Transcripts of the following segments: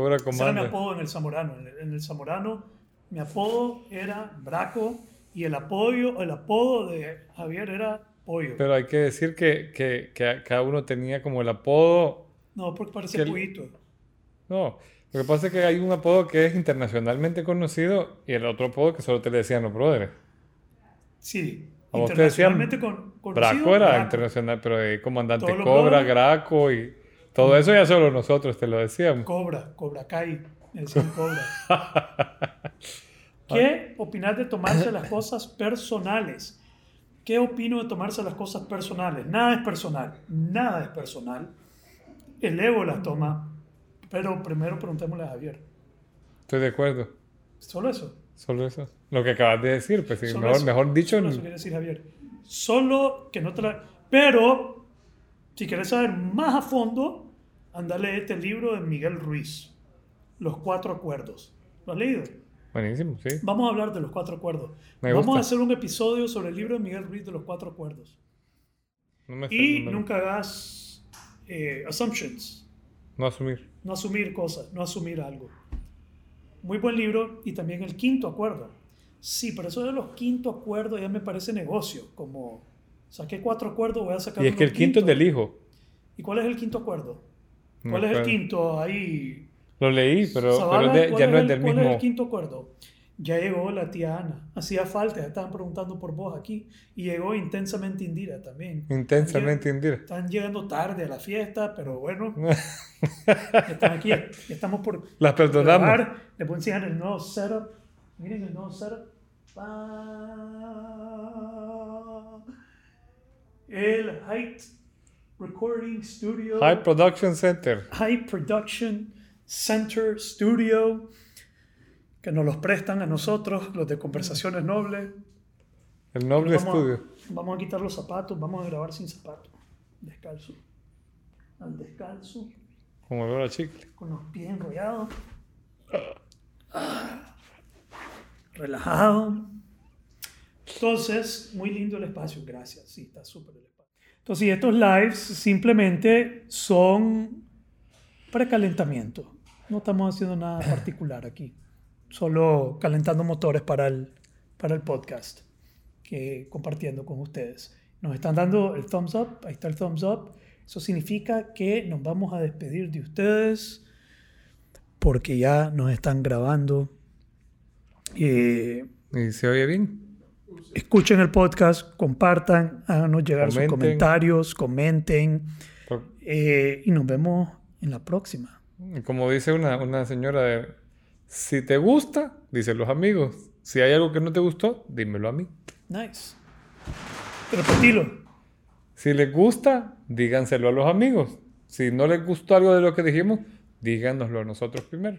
Cobra Ese era mi Commander. apodo en el Zamorano. En el, en el Zamorano, mi apodo era Braco y el apodo, el apodo de Javier era Pollo. Pero hay que decir que, que, que cada uno tenía como el apodo. no, porque parece pollito. No, lo que pasa es que hay un apodo que es internacionalmente conocido y el otro apodo que solo te le decían los brothers. Sí, vos te decían internacionalmente con, conocido, Braco era Braco. internacional, pero de comandante Cobra. Graco y todo eso ya solo nosotros te lo decíamos. Cobra, Cobra Kai, decían Cobra. ¿Qué opinas de tomarse las cosas personales? ¿Qué opino de tomarse las cosas personales? Nada es personal, nada es personal. El ego las toma, pero primero preguntémosle a Javier. Estoy de acuerdo. Solo eso. Solo eso. Lo que acabas de decir, pues sí, mejor, eso. mejor dicho. Solo eso quiere decir Javier. Solo que no te la... Pero, si quieres saber más a fondo, andale este libro de Miguel Ruiz, Los Cuatro Acuerdos. ¿Lo has leído? Buenísimo, sí. Vamos a hablar de los cuatro acuerdos. Me Vamos gusta. a hacer un episodio sobre el libro de Miguel Ruiz de los cuatro acuerdos. No me Y no me- nunca hagas eh, assumptions, no asumir. no asumir cosas, no asumir algo. Muy buen libro y también el quinto acuerdo. Sí, pero eso de los quinto acuerdos ya me parece negocio, como saqué cuatro acuerdos, voy a sacar Y es que el quinto es del hijo. ¿Y cuál es el quinto acuerdo? ¿Cuál es el quinto ahí? Lo leí, pero, pero de- ¿cuál ya no es el- del ¿Cuál es mismo. el quinto acuerdo? Ya llegó la tía Ana. Hacía falta, ya estaban preguntando por vos aquí. Y llegó intensamente Indira también. Intensamente indira. Están llegando tarde a la fiesta, pero bueno, están aquí. Estamos por Las perdonamos. grabar. A enseñar el nuevo setup. Miren el nuevo setup. Pa- El Height Recording Studio. High Production Center. High Production Center Studio, que nos los prestan a nosotros, los de Conversaciones Nobles. El noble Vamos a- estudio. vamos a quitar los zapatos, vamos a grabar sin zapatos, descalzo. Al descalzo, Como olor a chicle. con los pies enrollados. Ah. Relajado. Entonces, muy lindo el espacio, gracias. Sí, está súper el espacio. Entonces, estos lives simplemente son precalentamiento. No estamos haciendo nada particular aquí. Solo calentando motores para el, para el podcast que compartiendo con ustedes. Nos están dando el thumbs up, ahí está el thumbs up. Eso significa que nos vamos a despedir de ustedes porque ya nos están grabando. Eh, ¿Y se oye bien? Escuchen el podcast, compartan, háganos llegar sus comentarios, comenten eh, y nos vemos en la próxima. Como dice una, una señora, de, si te gusta, dicen los amigos. Si hay algo que no te gustó, dímelo a mí. Nice. Repetilo. Si les gusta, díganselo a los amigos. Si no les gustó algo de lo que dijimos, díganoslo a nosotros primero.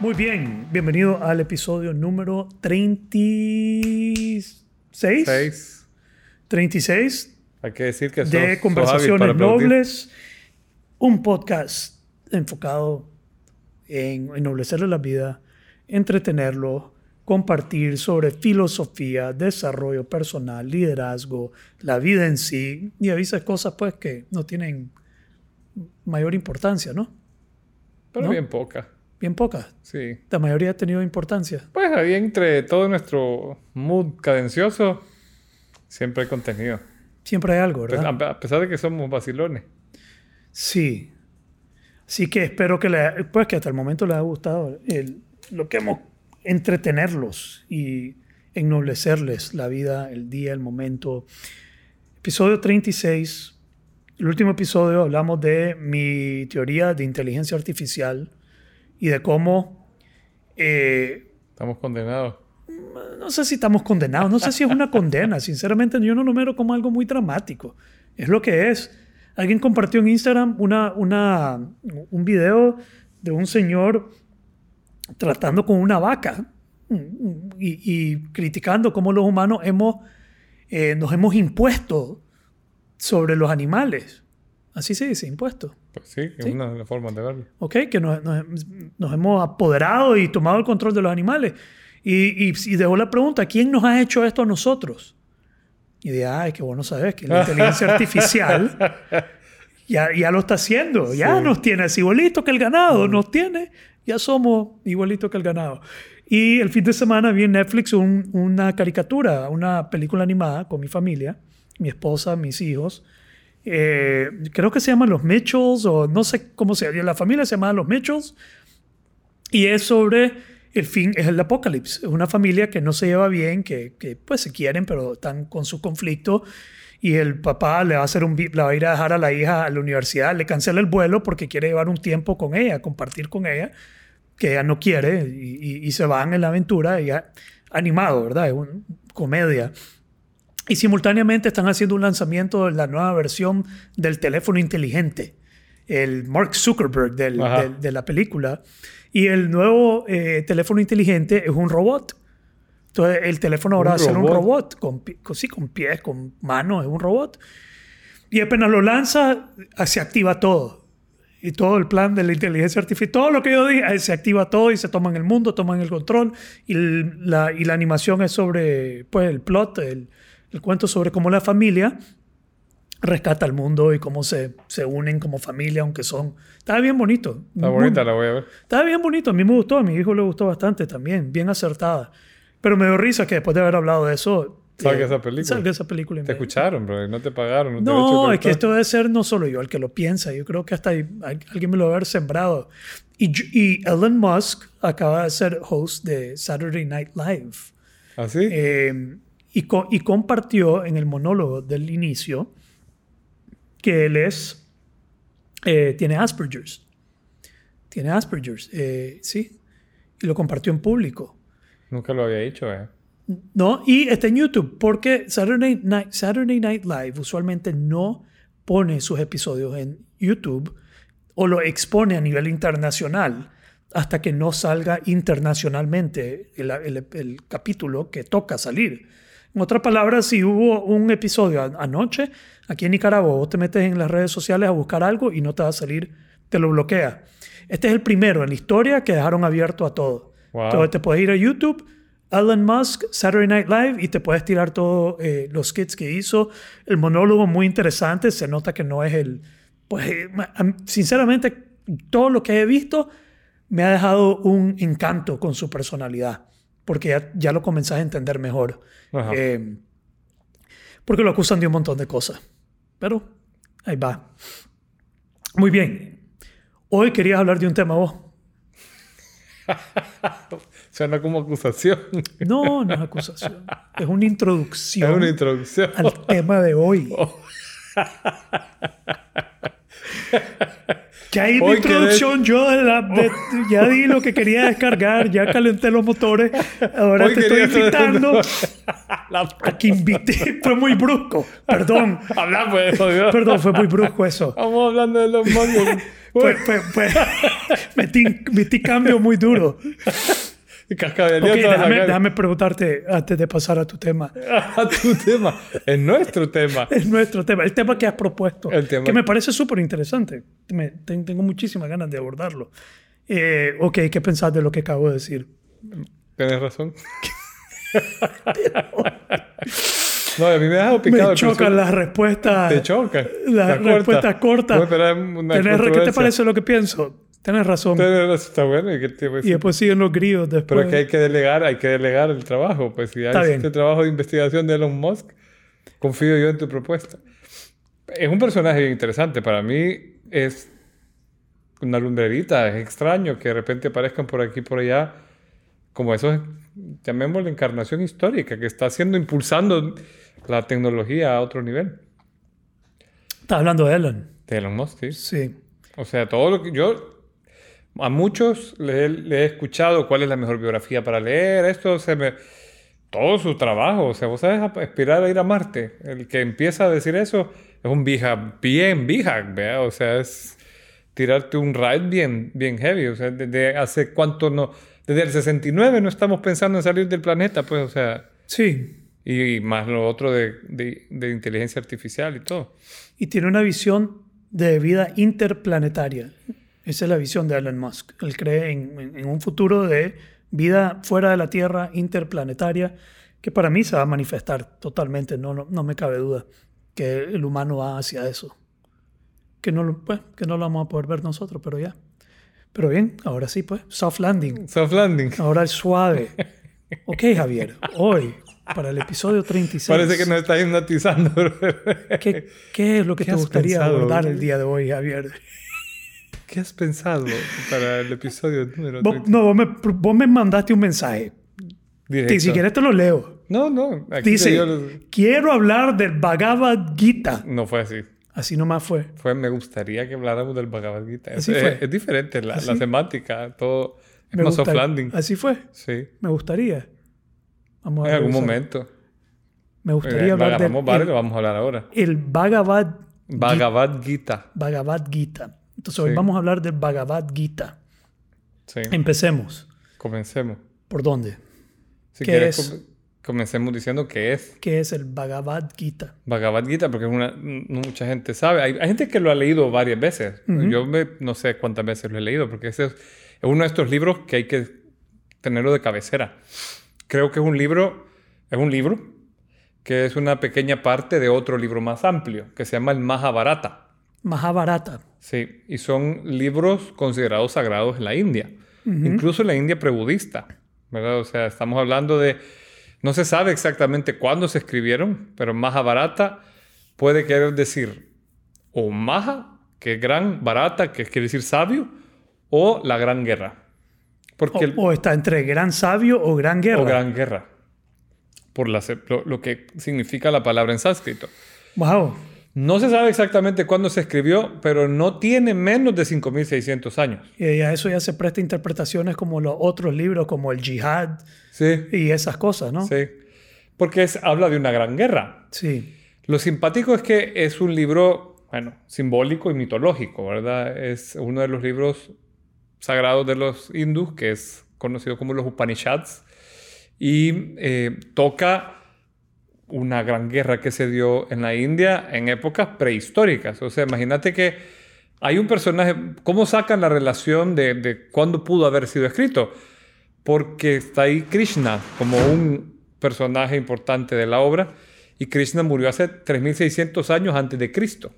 Muy bien, bienvenido al episodio número 36. Seis. 36 Hay que decir que sos- de Conversaciones. Nobles, un podcast enfocado en ennoblecerle la vida, entretenerlo, compartir sobre filosofía, desarrollo personal, liderazgo, la vida en sí, y a veces cosas pues que no tienen mayor importancia, ¿no? Pero ¿no? bien poca. Bien pocas. Sí. La mayoría ha tenido importancia. Pues ahí entre todo nuestro mood cadencioso, siempre hay contenido. Siempre hay algo, Pues, ¿verdad? a a pesar de que somos vacilones. Sí. Así que espero que, le, pues que hasta el momento les haya gustado el- lo que hemos entretenerlos y ennoblecerles la vida, el día, el momento. Episodio 36. El último episodio hablamos de mi teoría de inteligencia artificial y de cómo eh, Estamos condenados. no sé si estamos condenados, no sé si es una condena, sinceramente yo no lo miro como algo muy dramático, es lo que es. Alguien compartió en Instagram una, una, un video de un señor tratando con una vaca y, y criticando cómo los humanos hemos, eh, nos hemos impuesto sobre los animales. Así se dice, impuesto. Pues sí, es Sí. una de las formas de verlo. ¿ok? Que nos, nos- nos hemos apoderado y tomado el control de los animales. Y, y, y dejó la pregunta, ¿quién nos ha hecho esto a nosotros? Y de, ay, qué bueno sabes que la inteligencia artificial ya, ya lo está haciendo. Ya nos tiene así igualito que el ganado. Nos tiene, ya somos igualito que el ganado. Y el fin de semana vi en Netflix un- una caricatura, una película animada con mi familia, mi esposa, mis hijos. Eh, creo que se llama Los Mitchells o no sé cómo se llama. La familia se llama Los Mitchells. Y es sobre el fin, es el apocalipsis. Es una familia que no se lleva bien, que, que pues se quieren, pero están con su conflicto. Y el papá le va a hacer un la va a ir a dejar a la hija a la universidad, le cancela el vuelo porque quiere llevar un tiempo con ella, compartir con ella, que ella no quiere, y, y- y se van en la aventura, y animado, ¿verdad? Es una comedia. Y simultáneamente están haciendo un lanzamiento de la nueva versión del teléfono inteligente, el Mark Zuckerberg del- del- de la película. Y el nuevo eh, teléfono inteligente es un robot. Entonces el teléfono ahora va a ser un robot. con, con- sí, con pies, con manos, es un robot. Y apenas lo lanza, se activa todo. Y todo el plan de la inteligencia artificial, todo lo que yo dije, eh, se activa todo y se toman el mundo, toman el control. Y la, y la animación es sobre, pues, el plot, el, el cuento sobre cómo la familia rescata el mundo y cómo se, se unen como familia, aunque son... Está bien bonito. Está Muy- bonita, la voy a ver. Está bien bonito, a mí me gustó, a mi hijo le gustó bastante también, bien acertada. Pero me dio risa que después de haber hablado de eso... Salga eh, esa película. Salga esa película. Te escucharon, bro. y No te pagaron. No, te no, hecho es que esto debe ser no solo yo el que lo piensa, yo creo que hasta hay- alguien me lo debe haber sembrado. Y, y Elon Musk acaba de ser host de Saturday Night Live ¿Ah, sí? eh, y, co- y compartió en el monólogo del inicio que él es, eh, tiene Asperger's. Tiene Asperger's, eh, sí. Y lo compartió en público. Nunca lo había dicho, eh. ¿No? Y está en YouTube, porque Saturday Night, Saturday Night Live usualmente no pone sus episodios en YouTube o lo expone a nivel internacional hasta que no salga internacionalmente el, el- el capítulo que toca salir. En otras palabras, si hubo un episodio anoche, aquí en Nicaragua, vos te metes en las redes sociales a buscar algo y no te va a salir, te lo bloquea. Este es el primero en la historia que dejaron abierto a todo. Wow. Entonces te puedes ir a YouTube, Elon Musk, Saturday Night Live, y te puedes tirar todos eh, los skits que hizo. El monólogo muy interesante, se nota que no es el... Pues, eh, sinceramente, todo lo que he visto me ha dejado un encanto con su personalidad, porque ya, ya lo comenzás a entender mejor. Eh, porque lo acusan de un montón de cosas. Pero ahí va. Muy bien. Hoy querías hablar de un tema vos. Suena como acusación. No, no es acusación. Es una introducción es una introducción. al tema de hoy. Ya hay mi introducción, yo de la- de- ya di lo que quería descargar, ya calenté los motores, ahora Hoy te estoy invitando a que invite. Fue muy brusco, perdón, Hablamos de eso, Dios. perdón, fue muy brusco eso. Estamos hablando de los mangos. Fue, fue, fue- metí, metí cambio muy duro. Y cascabeleó Ok, toda la déjame, déjame preguntarte antes de pasar a tu tema. A tu tema. Es nuestro tema. Es nuestro tema, el tema que has propuesto, El tema- que me parece súper interesante. Tengo muchísimas ganas de abordarlo. Eh, ok, ¿qué pensás de lo que acabo de decir? Tienes razón. No, a mí me deja picado. Me chocan las respuestas. Te choca. Las corta. respuestas cortas. Voy a esperar una Tenés- ¿Qué te parece lo que pienso? Tienes razón. Está bueno. ¿y a Y después siguen los grillos después. Pero es que hay que delegar, hay que delegar el trabajo. Pues si hay este trabajo de investigación de Elon Musk, confío yo en tu propuesta. Es un personaje bien interesante. Para mí es una lumbrerita. Es extraño que de repente aparezcan por aquí por allá como esos, llamémosle encarnación histórica, que está haciendo, impulsando la tecnología a otro nivel. Estás hablando de Elon. De Elon Musk, sí. Sí. O sea, todo lo que yo a muchos le, he- escuchado cuál es la mejor biografía para leer, esto se me todo su trabajo, o sea, vos sabes aspirar a ir a Marte. El que empieza a decir eso es un vieja bien ¿vea? O sea, es tirarte un ride bien bien heavy, o sea, desde hace cuánto no desde el 69 no estamos pensando en salir del planeta, pues, o sea, Sí. y, más lo otro de, de- de inteligencia artificial y todo. Y tiene una visión de vida interplanetaria. Esa es la visión de Elon Musk. Él cree en, en- en un futuro de vida fuera de la Tierra, interplanetaria, que para mí se va a manifestar totalmente, no, no, no me cabe duda que el humano va hacia eso. Que no, lo, pues, que no lo vamos a poder ver nosotros, pero ya. Pero bien, ahora sí, pues, soft landing. Soft landing. Ahora el suave. Ok, Javier, hoy, para el episodio 36. Parece que nos está hipnotizando. ¿Qué, qué es lo que ¿Qué te gustaría pensado? abordar el día de hoy, Javier? ¿Qué has pensado para el episodio número Vos, 30? no, vos me, vos me mandaste un mensaje. Directo. Y si quieres te lo leo. No, no. aquí Dice, los- quiero hablar del Bhagavad Gita. No fue así. Así nomás fue. Fue, me gustaría que habláramos del Bhagavad Gita. Es, Así fue. es- es diferente, la, la semántica, todo. Es Me más soft landing. Así fue. Sí. Me gustaría. Vamos En a algún revisar. momento. Me Eh, gustaría hablar agarramos del lo vamos a hablar ahora. el Bhagavad, Bhagavad Gita. Bhagavad Gita. Entonces hoy Sí. vamos a hablar del Bhagavad Gita. Sí. Empecemos. Comencemos. ¿Por dónde? Si ¿Qué quieres, es? com- comencemos diciendo qué es ¿Qué es el Bhagavad Gita? Bhagavad Gita, porque una, no mucha gente sabe. Hay, hay gente que lo ha leído varias veces. Yo me- no sé cuántas veces lo he leído, porque ese es, es uno de estos libros que hay que tenerlo de cabecera. Creo que es un libro, es un libro que es una pequeña parte de otro libro más amplio, que se llama el Mahabharata. Mahabharata. Sí, y son libros considerados sagrados en la India, incluso en la India prebudista, ¿verdad? O sea, estamos hablando de, no se sabe exactamente cuándo se escribieron, pero Mahabharata puede querer decir o Maha, que es gran, Barata, que quiere decir sabio, o la gran guerra. Porque O, está entre gran sabio o gran guerra. o gran guerra, por la, lo- lo que significa la palabra en sánscrito. Wow. No se sabe exactamente cuándo se escribió, pero no tiene menos de 5.600 años. Y a eso ya se presta interpretaciones como los otros libros, como el Jihad Sí, y esas cosas, ¿no? sí. Porque es, habla de una gran guerra. Sí. Lo simpático es que es un libro, bueno, simbólico y mitológico, ¿verdad? Es uno de los libros sagrados de los hindús, que es conocido como los Upanishads, y eh, toca una gran guerra que se dio en la India en épocas prehistóricas. O sea, imagínate que hay un personaje, ¿cómo sacan la relación de, cuándo pudo haber sido escrito? Porque está ahí Krishna como un personaje importante de la obra y Krishna murió hace 3600 años antes de Cristo.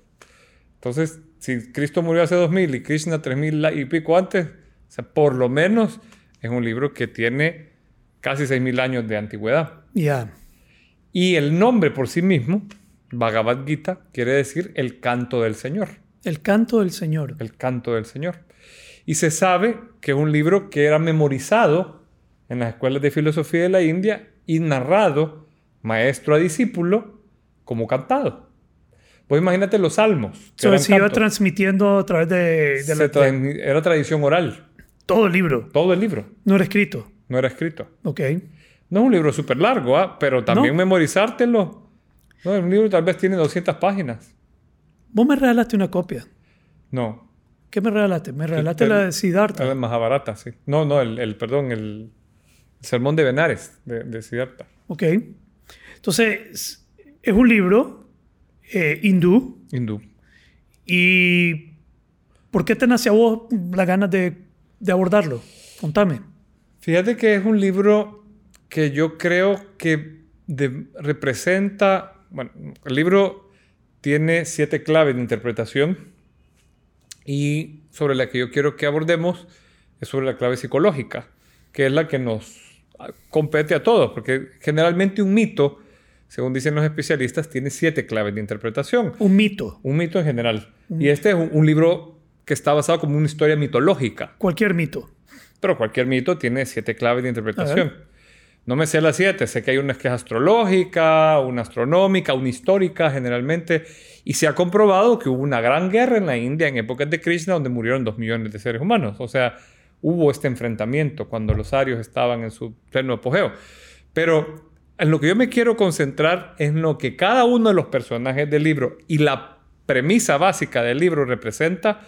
Entonces, si Cristo murió hace 2000 y Krishna 3000 y pico antes, o sea, por lo menos es un libro que tiene casi 6000 años de antigüedad. Ya. Y el nombre por sí mismo, Bhagavad Gita, quiere decir el canto del Señor. El canto del Señor. El canto del Señor. Y se sabe que es un libro que era memorizado en las escuelas de filosofía de la India y narrado maestro a discípulo como cantado. Pues imagínate los salmos. que So, se iba transmitiendo a través de, la- tra- era tradición oral. todo el libro. Todo el libro. No era escrito. No era escrito. Ok. No es un libro súper largo, ¿ah? pero también No. memorizártelo. No, un libro tal vez tiene 200 páginas. Vos me regalaste una copia. No. ¿Qué me regalaste? Me regalaste el- la de Siddhartha. Es más barata, sí. No, no, el, el- perdón, el, el sermón de Benares, de, de Siddhartha. Ok. Entonces, es un libro eh, hindú. Hindú. ¿Y por qué te nace a vos las ganas de, de abordarlo? Contame. Fíjate que es un libro que yo creo que de- representa, bueno, el libro tiene siete claves de interpretación y sobre la que yo quiero que abordemos es sobre la clave psicológica, que es la que nos compete a todos, porque generalmente un mito, según dicen los especialistas, tiene siete claves de interpretación. Un mito. Un mito en general. Y este es un, un libro que está basado como una historia mitológica. Cualquier mito. Pero cualquier mito tiene siete claves de interpretación. No me sé las siete, sé que hay una que es astrológica, una astronómica, una histórica generalmente, y se ha comprobado que hubo una gran guerra en la India en épocas de Krishna donde murieron dos millones de seres humanos. O sea, hubo este enfrentamiento cuando los arios estaban en su pleno apogeo. Pero en lo que yo me quiero concentrar es en lo que cada uno de los personajes del libro y la premisa básica del libro representa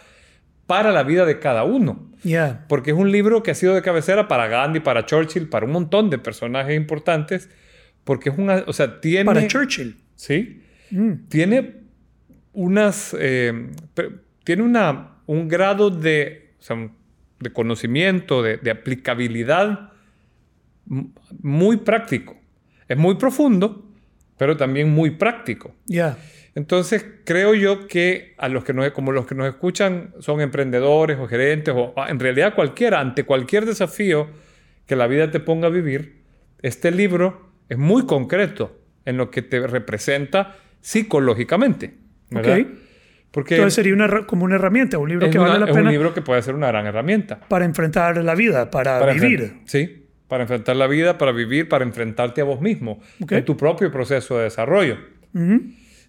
para la vida de cada uno. Ya. Porque es un libro que ha sido de cabecera para Gandhi, para Churchill, para un montón de personajes importantes. Porque es una. O sea, tiene. Para Churchill. Sí. Mm. Tiene unas. eh, tiene una, un grado de, o sea, de conocimiento, de, de aplicabilidad muy práctico. Es muy profundo, pero también muy práctico. Ya. Entonces, creo yo que a los que nos, como los que nos escuchan son emprendedores o gerentes o en realidad cualquiera, ante cualquier desafío que la vida te ponga a vivir, este libro es muy concreto en lo que te representa psicológicamente. ¿verdad? Porque Entonces sería una, como una herramienta, un libro que vale la pena. Es un libro que puede ser una gran herramienta. Para enfrentar la vida, para, vivir. Sí, para enfrentar la vida, para vivir, para enfrentarte a vos mismo, en tu propio proceso de desarrollo.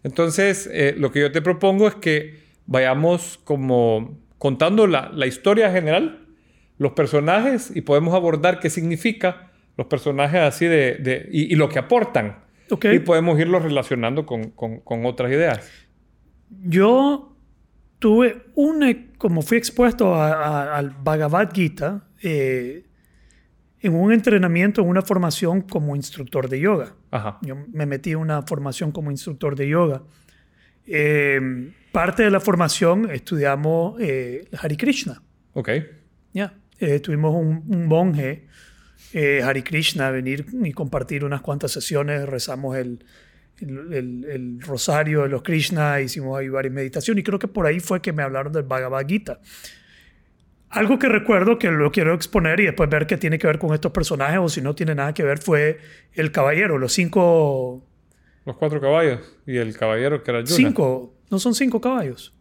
Entonces, eh, lo que yo te propongo es que vayamos como contando la, la historia general, los personajes, y podemos abordar qué significa los personajes así de, de y, lo que aportan. Y podemos irlos relacionando con, con, con otras ideas yo tuve una, como fui expuesto al Bhagavad Gita, eh, en un entrenamiento, en una formación como instructor de yoga. Yo me metí en una formación como instructor de yoga. Eh, parte de la formación estudiamos eh, Hare Krishna. Ok. Ya. tuvimos un, un monje, Hare Krishna, venir y compartir unas cuantas sesiones. Rezamos el, el, rosario de los Krishna, hicimos ahí varias meditaciones y creo que por ahí fue que me hablaron del Bhagavad Gita. Algo que recuerdo que lo quiero exponer y después ver qué tiene que ver con estos personajes o si no tiene nada que ver fue el caballero, los cinco... Los cuatro caballos y el caballero que era Yuna. Cinco, no son cinco caballos.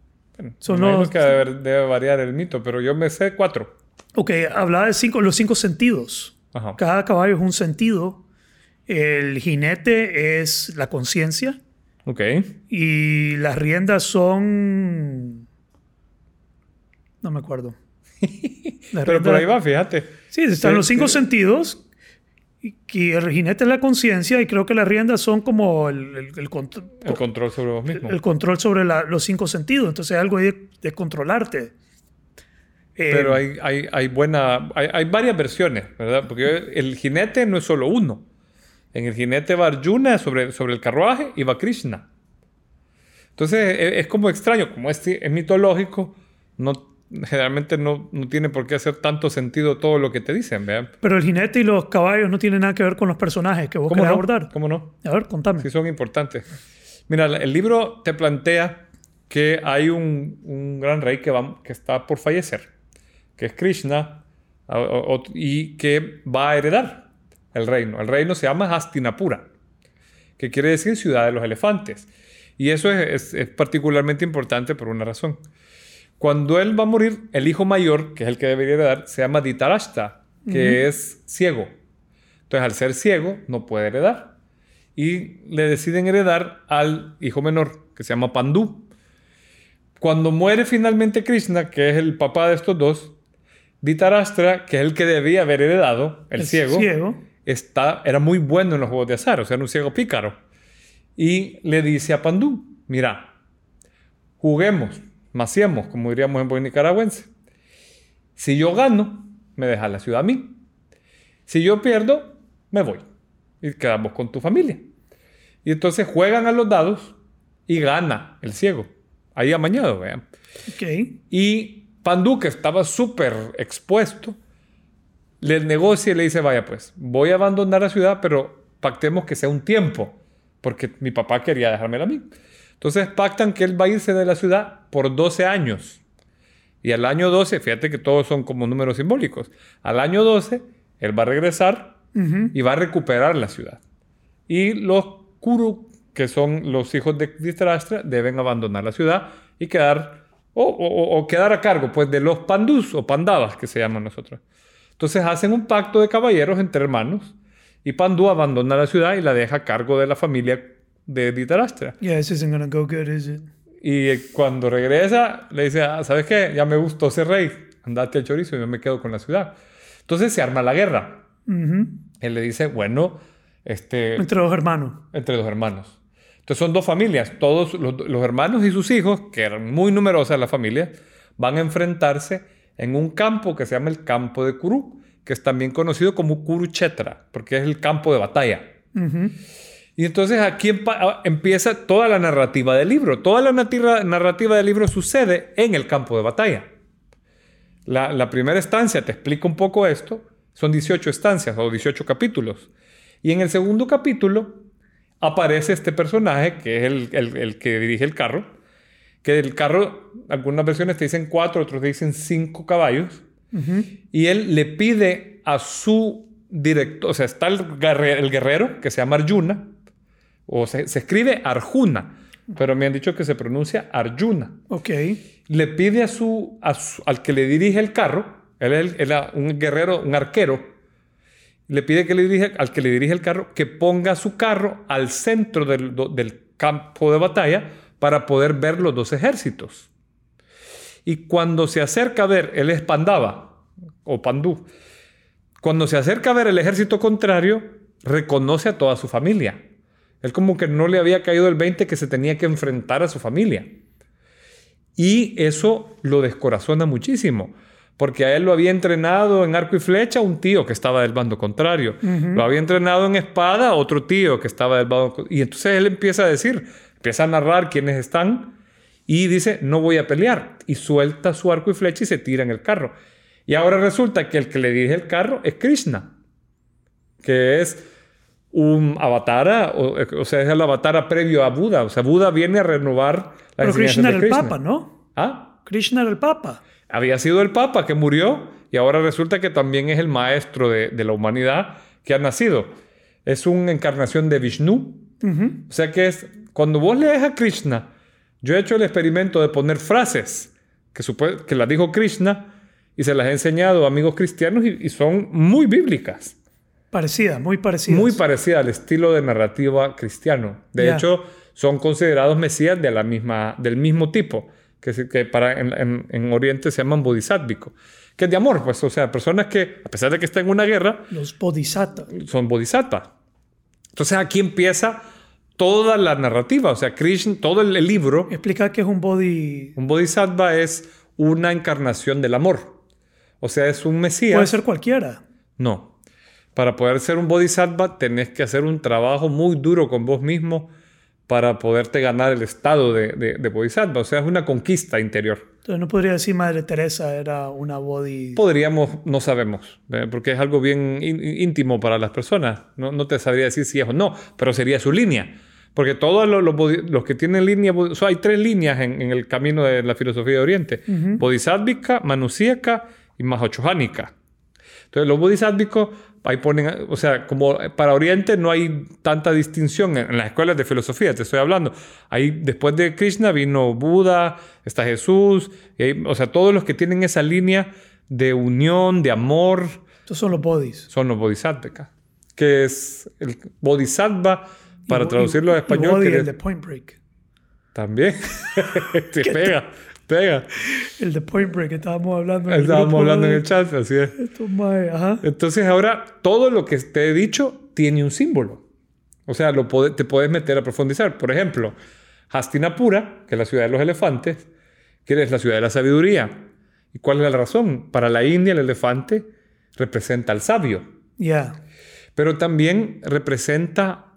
son los... que debe, variar el mito, pero yo me sé cuatro. Ok, hablaba de cinco, los cinco sentidos. Cada caballo es un sentido el jinete es la conciencia. Ok. Y las riendas son... No me acuerdo. Pero por ahí va, fíjate. Sí, están los cinco sentidos. Y el jinete es la conciencia y creo que las riendas son como el, el, control sobre vos mismo. El, control sobre los cinco sentidos. Entonces hay algo de, de controlarte. Pero eh, hay, hay, hay buena... Hay, hay, varias versiones, ¿verdad? Porque el jinete no es solo uno. En el jinete va Arjuna sobre, sobre el carruaje y va Krishna. Entonces e, es, como extraño, como es, es mitológico, no, generalmente no, no, tiene por qué hacer tanto sentido todo lo que te dicen. ¿vean? Pero el jinete y los caballos no tienen nada que ver con los personajes que vos querés abordar. ¿Cómo no? A ver, contame. Sí, son importantes. Mira, el libro te plantea que hay un, un gran rey que, va, que está por fallecer, que es Krishna, y que va a heredar el reino. El reino se llama Hastinapura, que quiere decir ciudad de los elefantes. Y eso es, particularmente importante por una razón. Cuando él va a morir, el hijo mayor, que es el que debería heredar, se llama Ditarashta, que es ciego. Entonces, al ser ciego, no puede heredar. Y le deciden heredar al hijo menor, que se llama Pandú. Cuando muere finalmente Krishna, que es el papá de estos dos, Ditarashtra, que es el que debía haber heredado, el, ciego, ciego, está, era muy bueno en los juegos de azar, o sea, era un ciego pícaro. Y le dice a Pandú, mira, juguemos, maciemos, como diríamos en buen nicaragüense. Si yo gano, me deja la ciudad a mí. Si yo pierdo, me voy. Y quedamos con tu familia. Y entonces juegan a los dados y gana el ciego. Ahí amañado, vean. Okay. Y Pandú, que estaba súper expuesto, le negocia y le dice, vaya pues, voy a abandonar la ciudad, pero pactemos que sea un tiempo, porque mi papá quería dejármela a mí. Entonces pactan que él va a irse de la ciudad por 12 años. Y al año 12, fíjate que todos son como números simbólicos, al año 12 él va a regresar y va a recuperar la ciudad. Y los Kuru, que son los hijos de Dhritarashtra, deben abandonar la ciudad y quedar, o, o, quedar a cargo pues, de los pandus o pandavas que se llaman nosotros. Entonces hacen un pacto de caballeros entre hermanos y Pandú abandona la ciudad y la deja a cargo de la familia de Dhritarashtra. Y cuando regresa, le dice, ah, ¿sabes qué? Ya me gustó ser rey. Andate al chorizo y yo me quedo con la ciudad. Entonces se arma la guerra. Él le dice, bueno, este... Entre dos hermanos. Entre dos hermanos. Entonces son dos familias. Todos los, los hermanos y sus hijos, que eran muy numerosas las familias, van a enfrentarse en un campo que se llama el campo de Kuru, que es también conocido como Kurukshetra, porque es el campo de batalla. Y entonces aquí ah, empieza toda la narrativa del libro. Toda la narrativa del libro sucede en el campo de batalla. La, primera estancia te explica un poco esto, Son 18 estancias o 18 capítulos. Y en el segundo capítulo aparece este personaje, que es el, el- el que dirige el carro, que el carro, algunas versiones te dicen cuatro, otros te dicen cinco caballos, y él le pide a su director, o sea, está el, el guerrero, que se llama Arjuna, o se, se escribe Arjuna, pero me han dicho que se pronuncia Arjuna. Ok. Le pide a su, a su- al que le dirige el carro, él, es el- un guerrero, un arquero, le pide que le dirige, al que le dirige el carro que ponga su carro al centro del, del campo de batalla para poder ver los dos ejércitos. Y cuando se acerca a ver, él es Pandava o Pandú, cuando se acerca a ver el ejército contrario, reconoce a toda su familia. Él como que no le había caído el 20 que se tenía que enfrentar a su familia. Y eso lo descorazona muchísimo, porque a él lo había entrenado en arco y flecha un tío que estaba del bando contrario. Lo había entrenado en espada otro tío que estaba del bando Y entonces él empieza a decir, empieza a narrar quiénes están y dice, no voy a pelear. Y suelta su arco y flecha y se tira en el carro. Y ahora resulta que el que le dirige el carro es Krishna, que es un avatara, o, o sea, es el avatara previo a Buda. O sea, Buda viene a renovar la Pero Krishna era el Papa, ¿no? ¿Ah? Krishna era el Papa. Había sido el Papa que murió y ahora resulta que también es el maestro de, de la humanidad que ha nacido. Es una encarnación de Vishnu. O sea que es, cuando vos lees a Krishna, yo he hecho el experimento de poner frases que, que las dijo Krishna y se las he enseñado a amigos cristianos y, y son muy bíblicas. Parecidas, muy parecidas. Muy parecida al estilo de narrativa cristiano. De Ya. hecho, son considerados mesías de la misma, del mismo tipo, que, que para, en, en- en Oriente se llaman bodhisáttvicos, que es de amor, pues, o sea, personas que, a pesar de que están en una guerra, Los bodhisattvas. son bodhisattvas. Entonces aquí empieza toda la narrativa, o sea, Krishna, todo el, el libro, Explica qué es un body. un bodhisattva es una encarnación del amor. O sea, es un mesías. Puede ser cualquiera. No. Para poder ser un bodhisattva tenés que hacer un trabajo muy duro con vos mismo para poderte ganar el estado de, de, de bodhisattva. O sea, es una conquista interior. Entonces no podría decir Madre Teresa era una body. Podríamos, no sabemos, ¿eh? porque es algo bien ín- íntimo para las personas. No, no te sabría decir si es o no, pero sería su línea. Porque todos los, los, bodhi- los que tienen línea, o sea, hay tres líneas en, en el camino de la filosofía de Oriente. Bodhisátvica, manusíaca y mahachohánica. Entonces, los bodhisáttvicos, ahí ponen, o sea, como para Oriente no hay tanta distinción en, en las escuelas de filosofía, te estoy hablando. Ahí, después de Krishna vino Buda, está Jesús, y ahí- o sea, todos los que tienen esa línea de unión, de amor, Estos son los bodies. son los bodhisattvicas. Que es el bodhisattva, para Y- traducirlo y- a y español, body, que el de Point Break. también. Te pega, pega. El de Point Break que estábamos hablando. en el Estábamos grupo, hablando en el chat, así es. Ajá. Entonces ahora todo lo que te he dicho tiene un símbolo. O sea, lo pode- te puedes meter a profundizar. Por ejemplo, Hastinapura, que es la ciudad de los elefantes, que es la ciudad de la sabiduría. ¿Y cuál es la razón? Para la India el elefante representa al sabio, Ya. pero también representa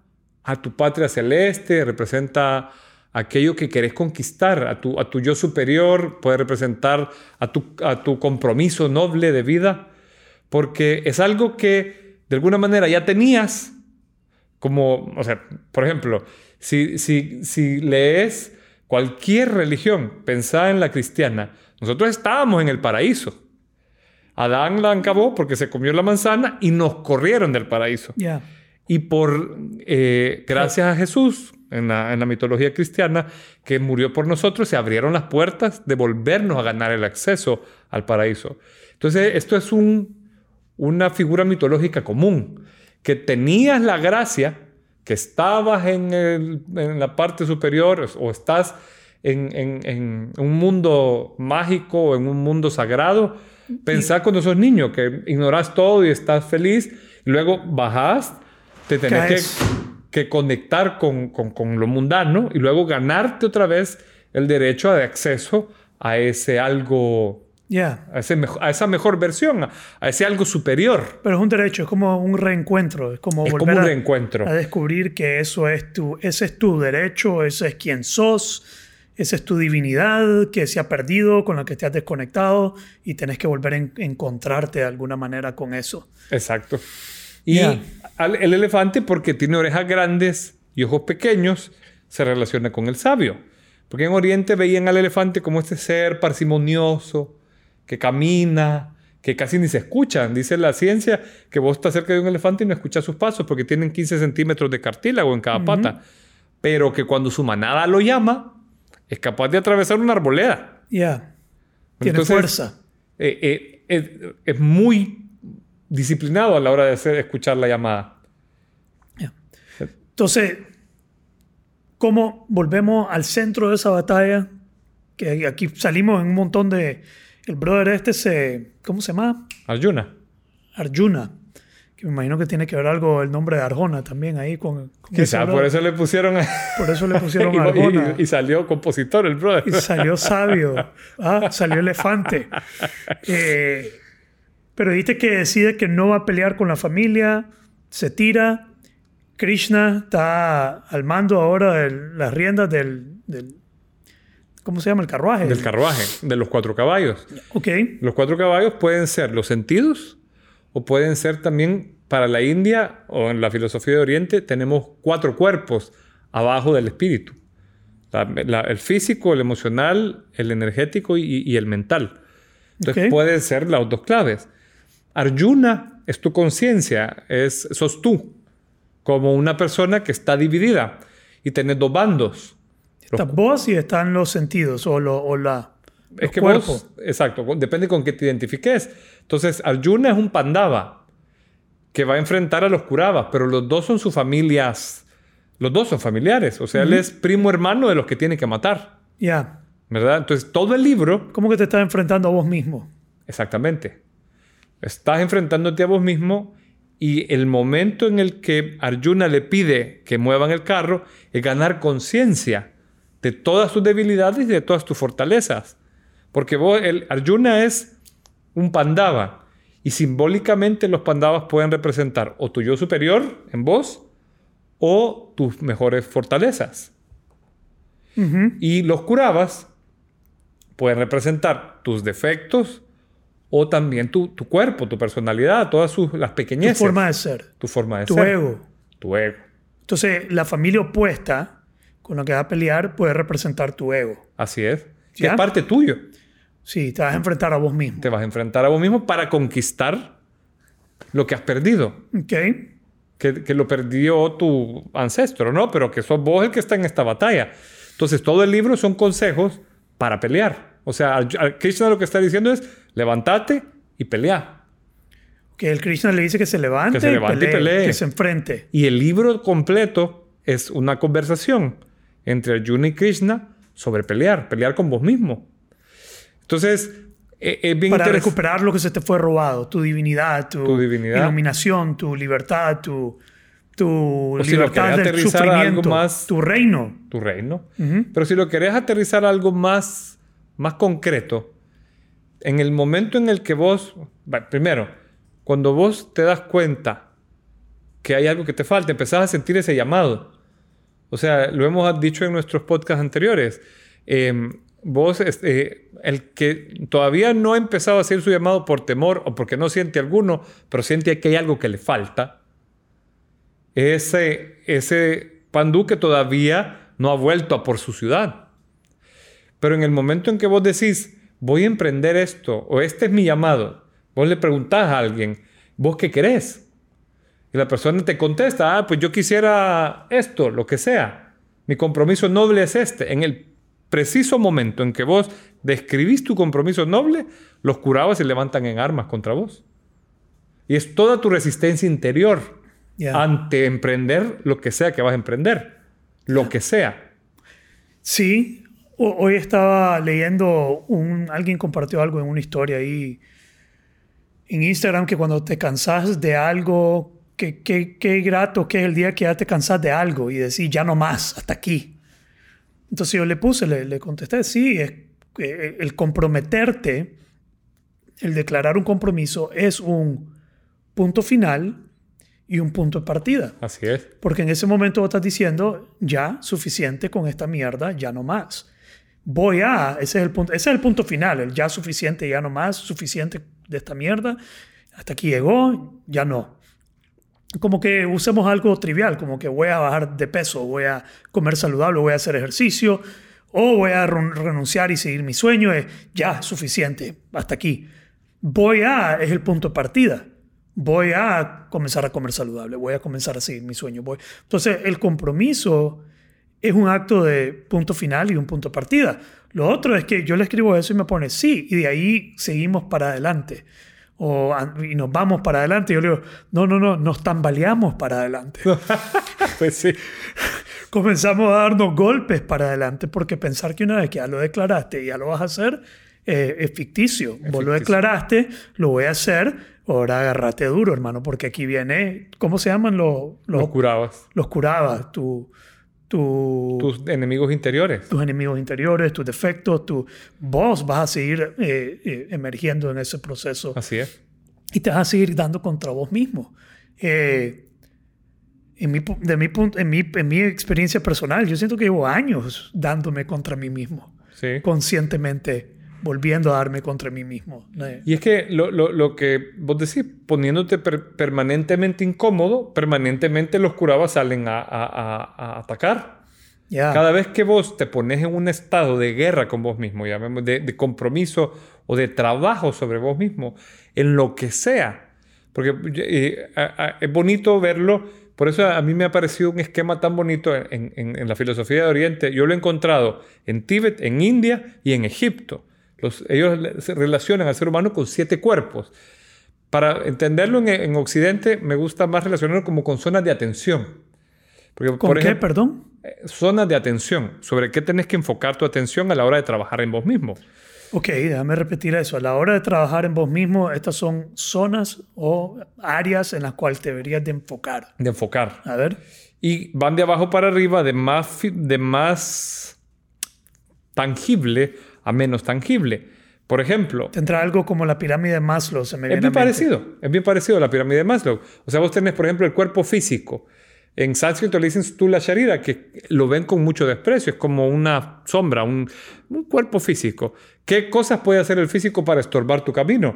a tu patria celeste, representa aquello que querés conquistar, a tu, a tu yo superior, puede representar a tu, a tu compromiso noble de vida, porque es algo que de alguna manera ya tenías, como, o sea, por ejemplo, si, si, si lees cualquier religión, pensá en la cristiana, nosotros estábamos en el paraíso. Adán la acabó porque se comió la manzana y nos corrieron del paraíso. Ya. Y por, eh, gracias a Jesús, en la, en la mitología cristiana, que murió por nosotros, se abrieron las puertas de volvernos a ganar el acceso al paraíso. Entonces, esto es un, una figura mitológica común, que tenías la gracia, que estabas en, el- en la parte superior o estás en, en- en un mundo mágico o en un mundo sagrado. Pensá cuando sos niño, que ignorás todo y estás feliz, y luego bajás, te tenés Caes. que conectar con, con- con lo mundano y luego ganarte otra vez el derecho de acceso a ese algo, Ya. a, ese a esa mejor versión, a, a ese algo superior. Pero es un derecho, es como un reencuentro. Es como Es volver como un a- reencuentro. a descubrir que eso es tu, ese es tu derecho, ese es quien sos esa es tu divinidad que se ha perdido, con la que te has desconectado y tenés que volver a en- encontrarte de alguna manera con eso. Exacto. Y al- el elefante, porque tiene orejas grandes y ojos pequeños, se relaciona con el sabio. Porque en Oriente veían al elefante como este ser parsimonioso, que camina, que casi ni se escuchan. Dice la ciencia que vos estás cerca de un elefante y no escuchas sus pasos porque tienen 15 centímetros de cartílago en cada pata. Pero que cuando su manada lo llama, es capaz de atravesar una arboleda. Ya. Tiene Entonces, fuerza. eh, eh, es muy disciplinado a la hora de hacer, escuchar la llamada. Entonces, ¿cómo volvemos al centro de esa batalla? Que aquí salimos en un montón de... El brother este se... ¿Cómo se llama? Arjuna. Arjuna. Que me imagino que tiene que ver algo el nombre de Arjona también ahí con... con ese Quizá por eso le pusieron a- Por eso le pusieron y, Arjona. y- y salió compositor el brother. Y salió sabio. Ah, salió elefante. Eh, pero dijiste que decide que no va a pelear con la familia, se tira. Krishna está al mando ahora de las riendas del, del- ¿Cómo se llama? El carruaje. Del carruaje, de los cuatro caballos. Ok. Los cuatro caballos pueden ser los sentidos o pueden ser también para la India o en la filosofía de Oriente tenemos cuatro cuerpos abajo del espíritu. La- la- el físico, el emocional, el energético y, y el mental. Entonces Ok. pueden ser las dos claves. Arjuna es tu conciencia, es, sos tú, como una persona que está dividida y tenés dos bandos. Está vos y están los sentidos o, lo, o la, Es que cuerpos. vos, exacto, depende con qué te identifiques. Entonces, Arjuna es un pandava que va a enfrentar a los Kuravas, pero los dos son sus familias, los dos son familiares, o sea, él es primo hermano de los que tiene que matar, Ya. ¿verdad? Entonces, todo el libro, ¿Cómo que te estás enfrentando a vos mismo? exactamente, estás enfrentándote a vos mismo y el momento en el que Arjuna le pide que muevan el carro es ganar conciencia de todas tus debilidades y de todas tus fortalezas. Porque vos, el Arjuna es un pandava y simbólicamente los pandavas pueden representar o tu yo superior en vos o tus mejores fortalezas. Y los kuravas pueden representar tus defectos o también tu, tu cuerpo, tu personalidad, todas sus, las Tu pequeñeces. forma de ser, tu forma de tu ser. ego. Tu ego. Entonces, la familia opuesta con la que vas a pelear puede representar tu ego. Así es. Que es parte tuyo. Sí, te vas a enfrentar a vos mismo. Te vas a enfrentar a vos mismo para conquistar lo que has perdido. Ok. Que, que lo perdió tu ancestro, ¿no? Pero que sos vos el que está en esta batalla. Entonces, todo el libro son consejos para pelear. O sea, Krishna lo que está diciendo es, levántate y pelea. Que el Krishna le dice que se levante, Que se levante y pelee. que se enfrente. Y el libro completo es una conversación entre Arjuna y Krishna sobre pelear, pelear con vos mismo. Entonces, e- es bien Para recuperar lo que se te fue robado, tu divinidad, tu, Tu divinidad. iluminación, tu libertad, tu, tu O libertad del algo sufrimiento, más- tu reino. tu reino. Pero si lo querés aterrizar a algo más, más concreto, en el momento en el que vos, primero, cuando vos te das cuenta que hay algo que te falta, empezás a sentir ese llamado. O sea, lo hemos dicho en nuestros podcasts anteriores. Eh, vos, este, el que todavía no ha empezado a hacer su llamado por temor o porque no siente alguno, pero siente que hay algo que le falta, ese, ese pandú que todavía no ha vuelto a por su ciudad. Pero en el momento en que vos decís, voy a emprender esto, o este es mi llamado, vos le preguntás a alguien, ¿vos qué querés? Y la persona te contesta, ah, pues yo quisiera esto, lo que sea. Mi compromiso noble es este. En el preciso momento en que vos describís tu compromiso noble, los curados se levantan en armas contra vos. Y es toda tu resistencia interior ante emprender lo que sea que vas a emprender. Lo que sea. Sí, hoy estaba leyendo, un, alguien compartió algo en una historia ahí en Instagram que cuando te cansas de algo, que, que, qué grato que es el día que ya te cansas de algo y decís, ya no más, hasta aquí. Entonces yo le puse, le, le contesté, sí, es, que el comprometerte, el declarar un compromiso es un punto final y un punto de partida. Así es. Porque en ese momento vos estás diciendo, ya, suficiente con esta mierda, ya no más. Voy a, ese es el punto, ese es el punto final, el ya suficiente, ya no más, suficiente de esta mierda, hasta aquí llegó, ya no. Como que usemos algo trivial, como que voy a bajar de peso, voy a comer saludable, voy a hacer ejercicio, o voy a renunciar y seguir mi sueño, es ya suficiente, hasta aquí. Voy a es el punto de partida. Voy a comenzar a comer saludable, voy a comenzar a seguir mi sueño. Voy. Entonces, el compromiso es un acto de punto final y un punto de partida. Lo otro es que yo le escribo eso y me pone sí, y de ahí seguimos para adelante. O, y nos vamos para adelante. Yo le digo, no, no, no, nos tambaleamos para adelante. pues sí comenzamos a darnos golpes para adelante porque pensar que una vez que ya lo declaraste y ya lo vas a hacer eh, es ficticio. Vos lo declaraste, lo voy a hacer, ahora agárrate duro, hermano, porque aquí viene, ¿cómo se llaman los... Los, los curabas. Los curabas, tu, tu, tus enemigos interiores. Tus enemigos interiores, tus defectos, tu, vos vas a seguir eh, eh, emergiendo en ese proceso. Así es. Y te vas a seguir dando contra vos mismo. Eh, en mi, de mi, en, mi, en mi experiencia personal, yo siento que llevo años dándome contra mí mismo. Sí. Conscientemente volviendo a darme contra mí mismo. Y es que lo, lo, lo que vos decís, poniéndote permanentemente incómodo, permanentemente los curabas salen a, a, a atacar. Cada vez que vos te pones en un estado de guerra con vos mismo, de, de compromiso o de trabajo sobre vos mismo, en lo que sea, porque eh, es bonito verlo por eso a mí me ha parecido un esquema tan bonito en, la filosofía de Oriente. Yo lo he encontrado en Tíbet, en India y en Egipto. Ellos se relacionan al ser humano con siete cuerpos. Para entenderlo en, Occidente, me gusta más relacionarlo como con zonas de atención. ¿Con por qué, perdón? Eh, zonas de atención. Sobre qué tenés que enfocar tu atención a la hora de trabajar en vos mismo. Ok, déjame repetir eso. A la hora de trabajar en vos mismo, estas son zonas o áreas en las cuales te deberías de enfocar. De enfocar. A ver. Y van de abajo para arriba, de más, de más tangible a menos tangible. Por ejemplo... Tendrá algo como la pirámide de Maslow, se me Es bien parecido, es bien parecido a la pirámide de Maslow. O sea, vos tenés, por ejemplo, el cuerpo físico. En sánscrito le dicen la Sharira, que lo ven con mucho desprecio, es como una sombra, un, cuerpo físico. ¿Qué cosas puede hacer el físico para estorbar tu camino?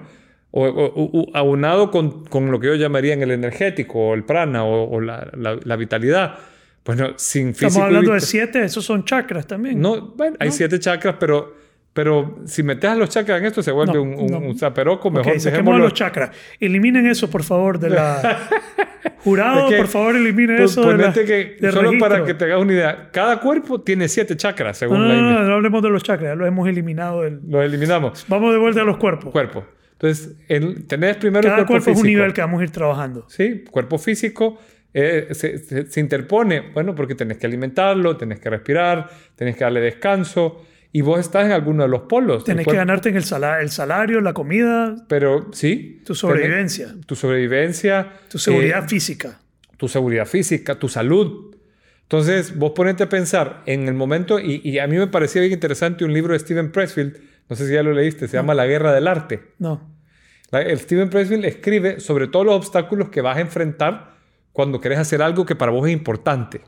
O, aunado con, con, lo que yo llamaría en el energético, o el prana, o, la, la, vitalidad. Bueno, sin físico. Estamos hablando de siete, esos son chakras también. No, bueno, hay siete chakras, pero pero si metes a los chakras en esto, se vuelve un, un, un, zaperoco. Mejor okay, los chakras. Eliminen eso, por favor, de la... Jurado, por favor, eliminen eso de la, que, Solo para que te hagas una idea. Cada cuerpo tiene siete chakras, según no, la no, no, no, hablemos de los chakras. Los hemos eliminado. Del... Los eliminamos. Vamos de vuelta a los cuerpos. Cuerpo. Entonces, el, tenés primero Cada el cuerpo, cuerpo físico. es un nivel que vamos a ir trabajando. Sí, cuerpo físico. Eh, se, se, se, interpone, bueno, porque tenés que alimentarlo, tenés que respirar, tenés que darle descanso, y vos estás en alguno de los polos. Tenés que ganarte en el, el salario, la comida. Pero sí. Tu sobrevivencia. tu sobrevivencia. Tu seguridad eh, física. Tu seguridad física, tu salud. Entonces, vos ponete a pensar en el momento, y, a mí me parecía bien interesante un libro de Steven Pressfield, no sé si ya lo leíste, se llama La Guerra del Arte. No. el Steven Pressfield escribe sobre todos los obstáculos que vas a enfrentar cuando querés hacer algo que para vos es importante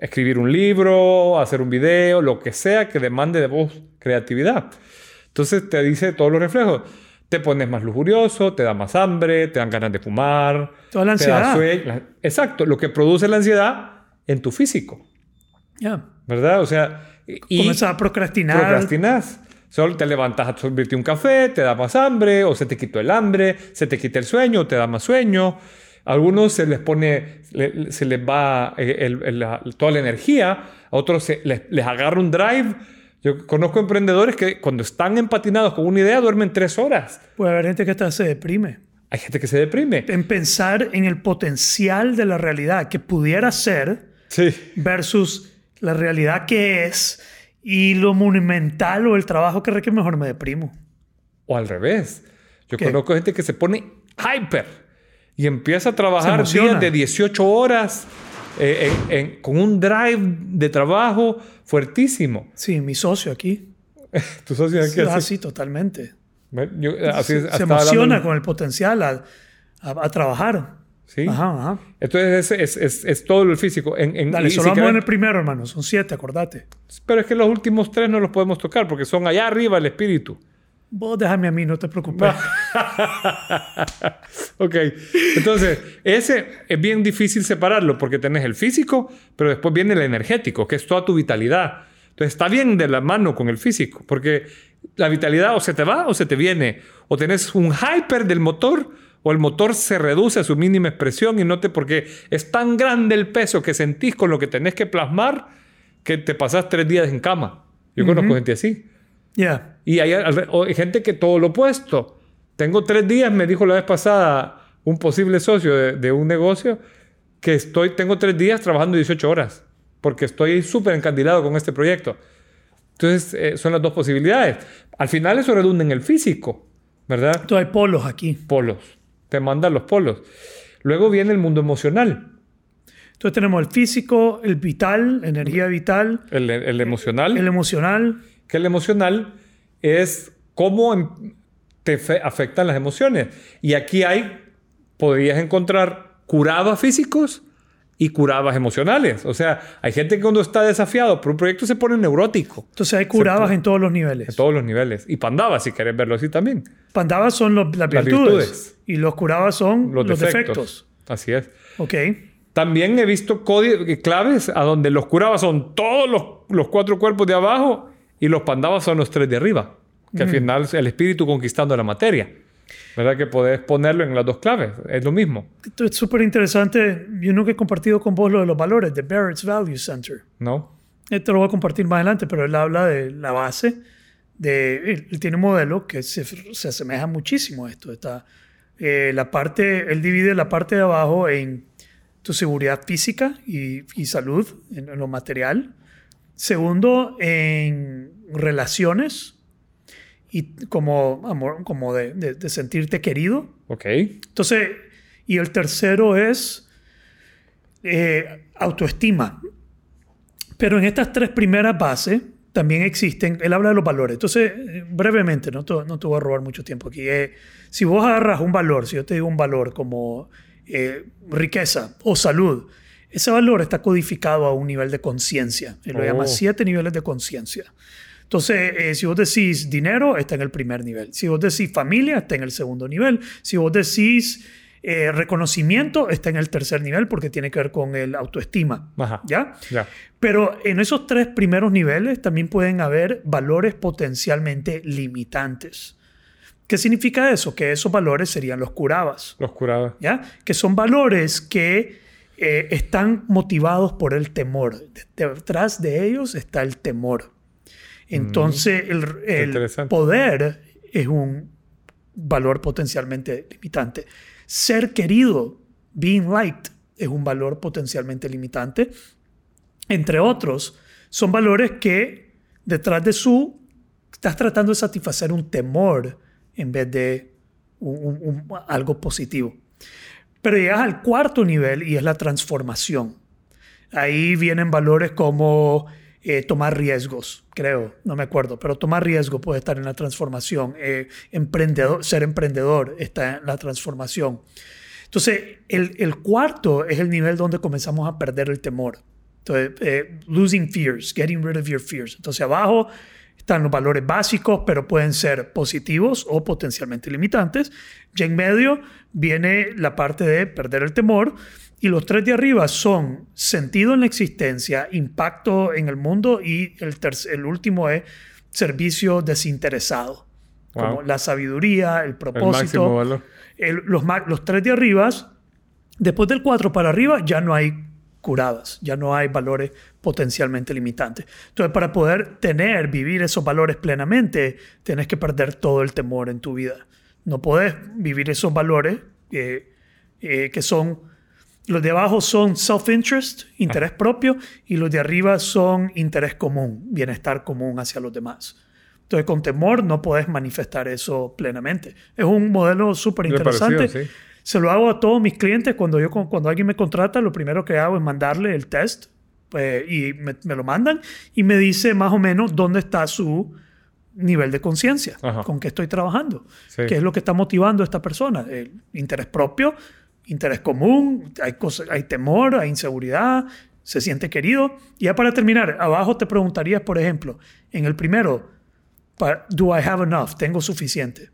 escribir un libro, hacer un video, lo que sea que demande de vos creatividad. Entonces te dice todos los reflejos. Te pones más lujurioso, te da más hambre, te dan ganas de fumar. Toda la ansiedad. Exacto, lo que produce la ansiedad en tu físico. Ya. ¿Verdad? O sea... Y Comienzas a procrastinar. Procrastinas. Solo te levantas a servirte un café, te da más hambre, o se te quitó el hambre, se te quita el sueño, te da más sueño. A algunos se les pone, se les va eh, toda la energía, a otros se, les, agarra un drive. Yo conozco emprendedores que cuando están empatinados con una idea duermen tres horas. Puede haber gente que hasta se deprime. Hay gente que se deprime. En pensar en el potencial de la realidad que pudiera ser sí. versus la realidad que es y lo monumental o el trabajo que requiere, mejor me deprimo. O al revés. Yo conozco gente que se pone hyper y empieza a trabajar días de 18 horas eh, con un drive de trabajo fuertísimo. Sí, mi socio aquí. ¿Tu socio aquí? Sí, sí totalmente. Yo, así, se, emociona con el potencial a, a, trabajar. ¿sí? Ajá, ajá. Entonces es, es, es, es todo el físico. En, en- Dale, solo si vamos en el primero, hermano. Son siete, acordate. Pero es que los últimos tres no los podemos tocar porque son allá arriba el espíritu. Vos déjame a mí, no te preocupes. ok, entonces ese es bien difícil separarlo porque tenés el físico, pero después viene el energético, que es toda tu vitalidad. Entonces está bien de la mano con el físico, porque la vitalidad o se te va o se te viene, o tenés un hyper del motor o el motor se reduce a su mínima expresión y no te porque es tan grande el peso que sentís con lo que tenés que plasmar que te pasás tres días en cama. Yo conozco gente así. Ya. Y hay, gente que todo lo opuesto. Tengo tres días, me dijo la vez pasada un posible socio de, de un negocio, que estoy, tengo tres días trabajando 18 horas, porque estoy súper encandilado con este proyecto. Entonces, eh, son las dos posibilidades. Al final eso redunda en el físico, ¿verdad? Entonces hay polos aquí. Polos. Te mandan los polos. Luego viene el mundo emocional, Entonces tenemos el físico, el vital, energía vital, el, el emocional. el emocional. Que el emocional es cómo em- te fe- afectan las emociones. Y aquí hay, podrías encontrar curabas físicos y curabas emocionales. O sea, hay gente que cuando está desafiado por un proyecto se pone neurótico Entonces hay curabas en todos los niveles. en todos los niveles. Y pandavas, si querés verlo así también. Pandavas son los- las Las virtudes, y los curabas son Los, los, defectos. defectos. Así es. Ok. También he visto claves a donde los curabas son todos los, los cuatro cuerpos de abajo y los pandavas son los tres de arriba. Que al final es el espíritu conquistando la materia. ¿Verdad? Que podés ponerlo en las dos claves. Es lo mismo. Esto es súper interesante. Yo nunca he compartido con vos lo de los valores de Barrett's Value Center. ¿No? Esto lo voy a compartir más adelante, pero él habla de la base. De, él, él tiene un modelo que se, se asemeja muchísimo a esto. Está, eh, la parte, él divide la parte de abajo en tu seguridad física y, y salud, en, en lo material. Segundo, en relaciones y como amor, como de, de- de sentirte querido. Ok. Entonces, y el tercero es eh, autoestima. Pero en estas tres primeras bases también existen, él habla de los valores. Entonces, brevemente, no te, no te voy a robar mucho tiempo aquí. eh, si vos agarras un valor, si yo te digo un valor como eh, riqueza o salud, ese valor está codificado a un nivel de conciencia. Él lo Oh. llama siete niveles de conciencia. Entonces, eh, si vos decís dinero, está en el primer nivel. Si vos decís familia, está en el segundo nivel. Si vos decís eh, reconocimiento, está en el tercer nivel porque tiene que ver con el autoestima. Ajá. ¿Ya? Ya. Pero en esos tres primeros niveles también pueden haber valores potencialmente limitantes. ¿Qué significa eso? Que esos valores serían los curabas. Los curabas. ¿ya? Que son valores que eh, están motivados por el temor. De- Detrás de ellos está el temor. Entonces, el, poder es un valor potencialmente limitante. Ser querido, being liked, es un valor potencialmente limitante. Entre otros, son valores que detrás de su estás tratando de satisfacer un temor en vez de un- un- un- algo positivo. Pero llegas al cuarto nivel y es la transformación. Ahí vienen valores como eh, tomar riesgos, creo, no me acuerdo, pero tomar riesgo puede estar en la transformación. Eh, emprendedor, ser emprendedor está en la transformación. Entonces, el, el cuarto es el nivel donde comenzamos a perder el temor. Entonces, eh, losing fears, getting rid of your fears. Entonces, abajo están los valores básicos, pero pueden ser positivos o potencialmente limitantes. Y en medio viene la parte de perder el temor. Y los tres de arriba son sentido en la existencia, impacto en el mundo y el, el último es servicio desinteresado. Wow. Como la sabiduría, el El propósito. máximo valor. El- los, los tres de arriba, después del cuatro para arriba, ya no hay curadas, ya no hay valores potencialmente limitantes. Entonces, para poder tener, vivir esos valores plenamente, tienes que perder todo el temor en tu vida. No puedes vivir esos valores eh, eh, que son, los de abajo son self-interest, interés propio, y los de arriba son interés común, bienestar común hacia los demás. Entonces, con temor no puedes manifestar eso plenamente. Es un modelo súper interesante. sí. Se lo hago a todos mis clientes. Cuando, yo, cuando alguien me contrata, lo primero que hago es mandarle el test pues, y me, me lo mandan y me dice más o menos dónde está su nivel de conciencia, con qué estoy trabajando, Sí. qué es lo que está motivando a esta persona, el interés propio interés común, hay, hay temor, hay inseguridad, se siente querido. Y ya para terminar, abajo te preguntarías, por ejemplo, en el primero, ¿do I have enough? ¿Tengo suficiente?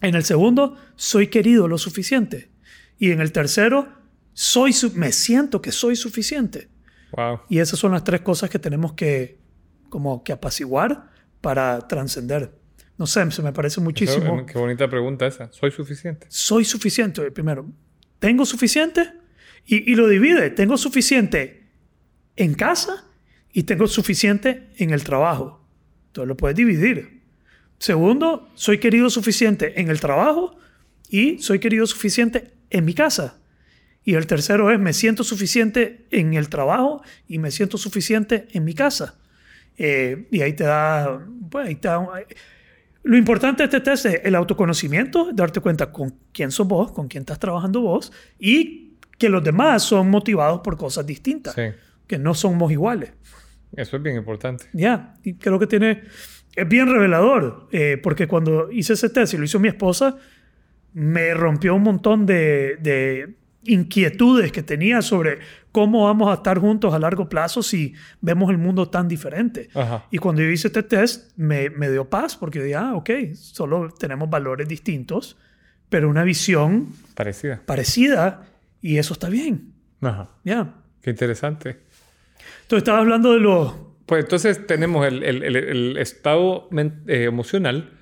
En el segundo, ¿soy querido lo suficiente? Y en el tercero, soy me siento que soy suficiente. Wow. Y esas son las tres cosas que tenemos que, como que apaciguar para trascender. No sé, se me parece muchísimo. qué bonita pregunta esa. ¿Soy suficiente? Soy suficiente. Primero, ¿tengo suficiente? Y, y lo divide. Tengo suficiente en casa y tengo suficiente en el trabajo. Entonces lo puedes dividir. Segundo, soy querido suficiente en el trabajo y soy querido suficiente en mi casa. Y el tercero es me siento suficiente en el trabajo y me siento suficiente en mi casa. Eh, y ahí te da, pues ahí te da lo importante de este test es el autoconocimiento, darte cuenta con quién sos vos, con quién estás trabajando vos y que los demás son motivados por cosas distintas, que no somos iguales. Eso es bien importante. Ya, y creo que tiene, es bien revelador, eh, porque cuando hice ese test y lo hizo mi esposa, me rompió un montón de, de inquietudes que tenía sobre cómo vamos a estar juntos a largo plazo si vemos el mundo tan diferente. Y cuando yo hice este test, me, me dio paz porque dije, ah, ok, solo tenemos valores distintos, pero una visión parecida. Parecida, y eso está bien. Ajá. Ya. Qué interesante. Entonces, estaba hablando de los... Pues entonces tenemos el, el, el, estado eh, emocional,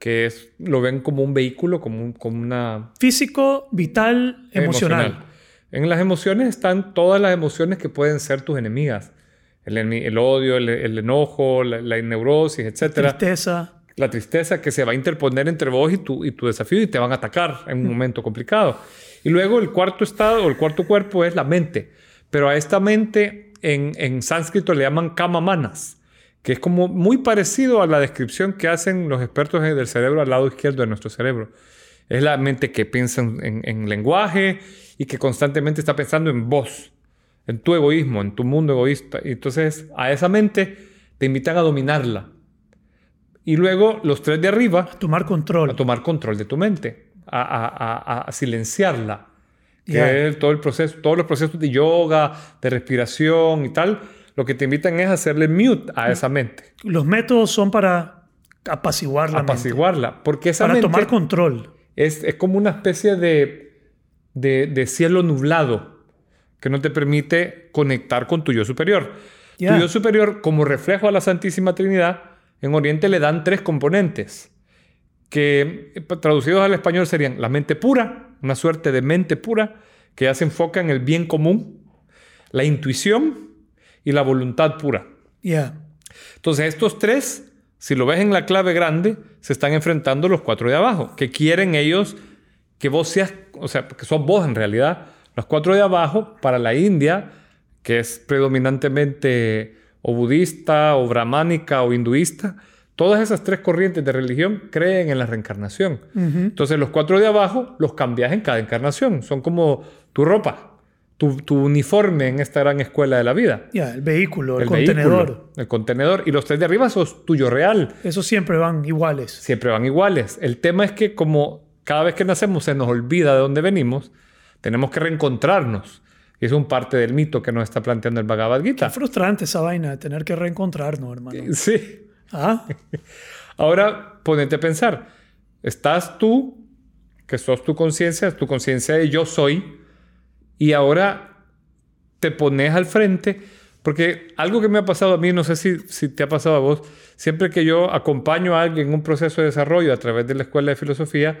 que es, lo ven como un vehículo, como, como una... Físico, vital, emocional. En las emociones están todas las emociones que pueden ser tus enemigas. El, el odio, el, enojo, la, la, neurosis, etc. La tristeza. La tristeza que se va a interponer entre vos y tu, y tu desafío y te van a atacar en un momento complicado. Y luego el cuarto estado o el cuarto cuerpo es la mente. Pero a esta mente en, en sánscrito le llaman kamamanas que es como muy parecido a la descripción que hacen los expertos del cerebro al lado izquierdo de nuestro cerebro. Es la mente que piensa en, lenguaje y que constantemente está pensando en vos, en tu egoísmo, en tu mundo egoísta. Y entonces a esa mente te invitan a dominarla. Y luego los tres de arriba... A tomar control. A tomar control de tu mente, a, silenciarla. Que es todo el proceso, todos los procesos de yoga, de respiración y tal lo que te invitan es hacerle mute a esa mente. Los métodos son para apaciguarla. Apaciguarla, porque esa para tomar control. Es, es como una especie de, de, cielo nublado que no te permite conectar con tu yo superior. Tu yo superior, como reflejo a la Santísima Trinidad, en Oriente le dan tres componentes que traducidos al español serían la mente pura, una suerte de mente pura que ya se enfoca en el bien común, la intuición y la voluntad pura. Ya. Entonces, estos tres, si lo ves en la clave grande, se están enfrentando los cuatro de abajo, que quieren ellos que vos seas, o sea, que sos vos en realidad. Los cuatro de abajo, para la India, que es predominantemente o budista, o brahmánica, o hinduista, todas esas tres corrientes de religión creen en la reencarnación. Entonces, los cuatro de abajo los cambias en cada encarnación. Son como tu ropa tu, uniforme en esta gran escuela de la vida. Ya, el vehículo, el, contenedor. el contenedor. Y los tres de arriba son tuyo real. Esos siempre van iguales. Siempre van iguales. El tema es que como cada vez que nacemos se nos olvida de dónde venimos, tenemos que reencontrarnos. Y es un parte del mito que nos está planteando el Bhagavad Gita. Qué frustrante esa vaina de tener que reencontrarnos, hermano. Sí. ¿Ah? Ahora, ponete a pensar. Estás tú, que sos tu conciencia, tu conciencia de yo soy, y ahora te pones al frente, porque algo que me ha pasado a mí, no sé si, si te ha pasado a vos, siempre que yo acompaño a alguien en un proceso de desarrollo a través de la escuela de filosofía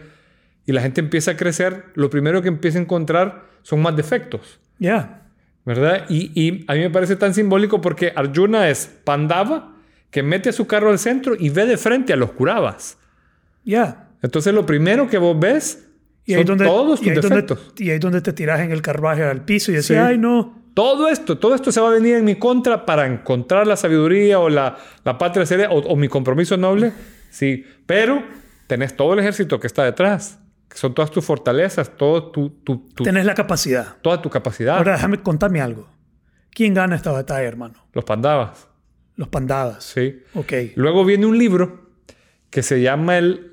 y la gente empieza a crecer, lo primero que empieza a encontrar son más defectos. Ya. ¿Verdad? Y, y, a mí me parece tan simbólico porque Arjuna es Pandava que mete a su carro al centro y ve de frente a los Kuravas. Ya. Entonces lo primero que vos ves y ahí donde, todos tus defectos. y ahí donde te tiras en el carruaje al piso y decís, ay, no. Todo esto, todo esto se va a venir en mi contra para encontrar la sabiduría o la, la patria seria o, mi compromiso noble. Sí, pero tenés todo el ejército que está detrás. Que son todas tus fortalezas, todo tu, tu, Tenés la capacidad. Toda tu capacidad. Ahora déjame contarme algo. ¿Quién gana esta batalla, hermano? Los pandavas. Los pandavas. Sí. Ok. Luego viene un libro que se llama el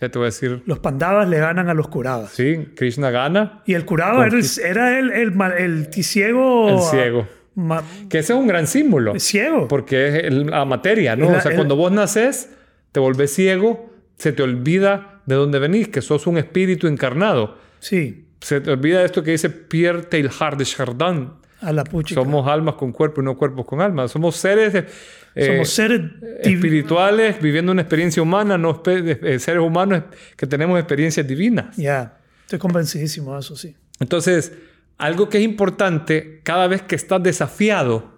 Ya te voy a decir. Los Pandavas le ganan a los Kuravas. Sí, Krishna gana. Y el Kurava era el, era el, el, el ti- ciego. El ciego. ma- Que ese es un gran símbolo. ciego. Porque es el- la materia, ¿no? El- o sea, el- cuando vos naces, te volvés ciego, se te olvida de dónde venís, que sos un espíritu encarnado. Sí, Se te olvida esto que dice Pierre Teilhard de Chardin. A la puchica. Somos almas con cuerpo y no cuerpos con almas. Somos seres eh, Somos seres espirituales viviendo una experiencia humana, no espe- eh, seres humanos que tenemos experiencias divinas. Ya, estoy convencidísimo de eso, sí. Entonces, algo que es importante cada vez que estás desafiado,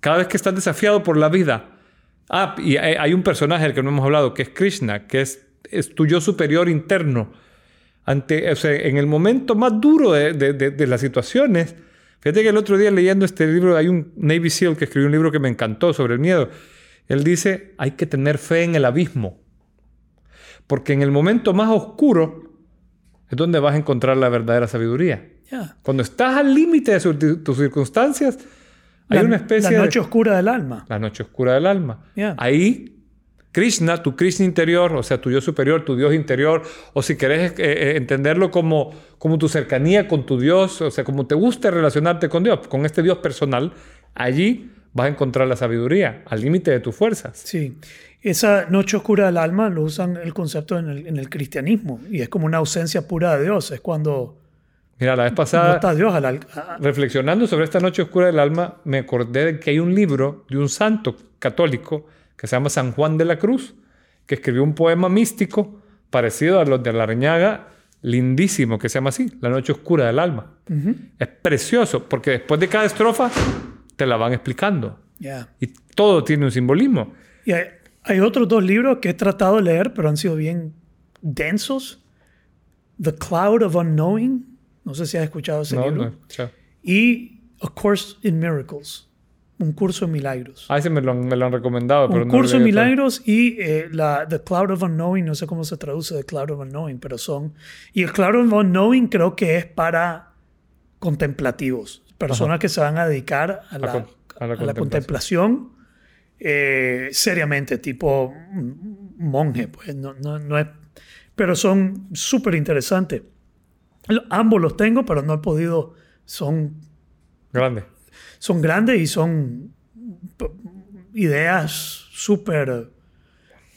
cada vez que estás desafiado por la vida. Ah, y hay hay un personaje del que no hemos hablado, que es Krishna, que es, es tu yo superior interno. Ante, o sea, en el momento más duro de, de- de- de las situaciones. Fíjate que el otro día leyendo este libro, hay un Navy SEAL que escribió un libro que me encantó sobre el miedo. Él dice, hay que tener fe en el abismo. Porque en el momento más oscuro es donde vas a encontrar la verdadera sabiduría. Cuando estás al límite de tus circunstancias, hay La- una especie La de... noche oscura del alma. La noche oscura del alma. Yeah. Ahí, Krishna, tu Krishna interior, o sea, tu yo superior, tu Dios interior, o si querés eh, eh, entenderlo como, como tu cercanía con tu Dios, o sea, como te gusta relacionarte con Dios, con este Dios personal, allí vas a encontrar la sabiduría, al límite de tus fuerzas. Sí. Esa noche oscura del alma lo usan el concepto en el, en el cristianismo y es como una ausencia pura de Dios. Es cuando Mira, la vez no pasada... está Dios al Reflexionando sobre esta noche oscura del alma, me acordé de que hay un libro de un santo católico que se llama San Juan de la Cruz, que escribió un poema místico parecido a los de la Reñaga, lindísimo, que se llama así, La noche oscura del alma. Es precioso, porque después de cada estrofa te la van explicando. Y todo tiene un simbolismo. Y hay, hay otros dos libros que he tratado de leer, pero han sido bien densos. The Cloud of Unknowing. No sé si has escuchado ese No, libro. no. Y A Course in Miracles. Un curso en milagros. Ah, ese me lo, me lo han recomendado, pero un no lo curso en milagros y eh, la The Cloud of Unknowing, no sé cómo se traduce The Cloud of Unknowing, pero son... Y el Cloud of Unknowing creo que es para contemplativos, personas que se van a dedicar a la, con- a la a la contemplación. eh, seriamente, tipo monje, pues no, no, no es... Pero son súper interesantes. Ambos los tengo, pero no he podido... Son Grande. Son grandes y son ideas súper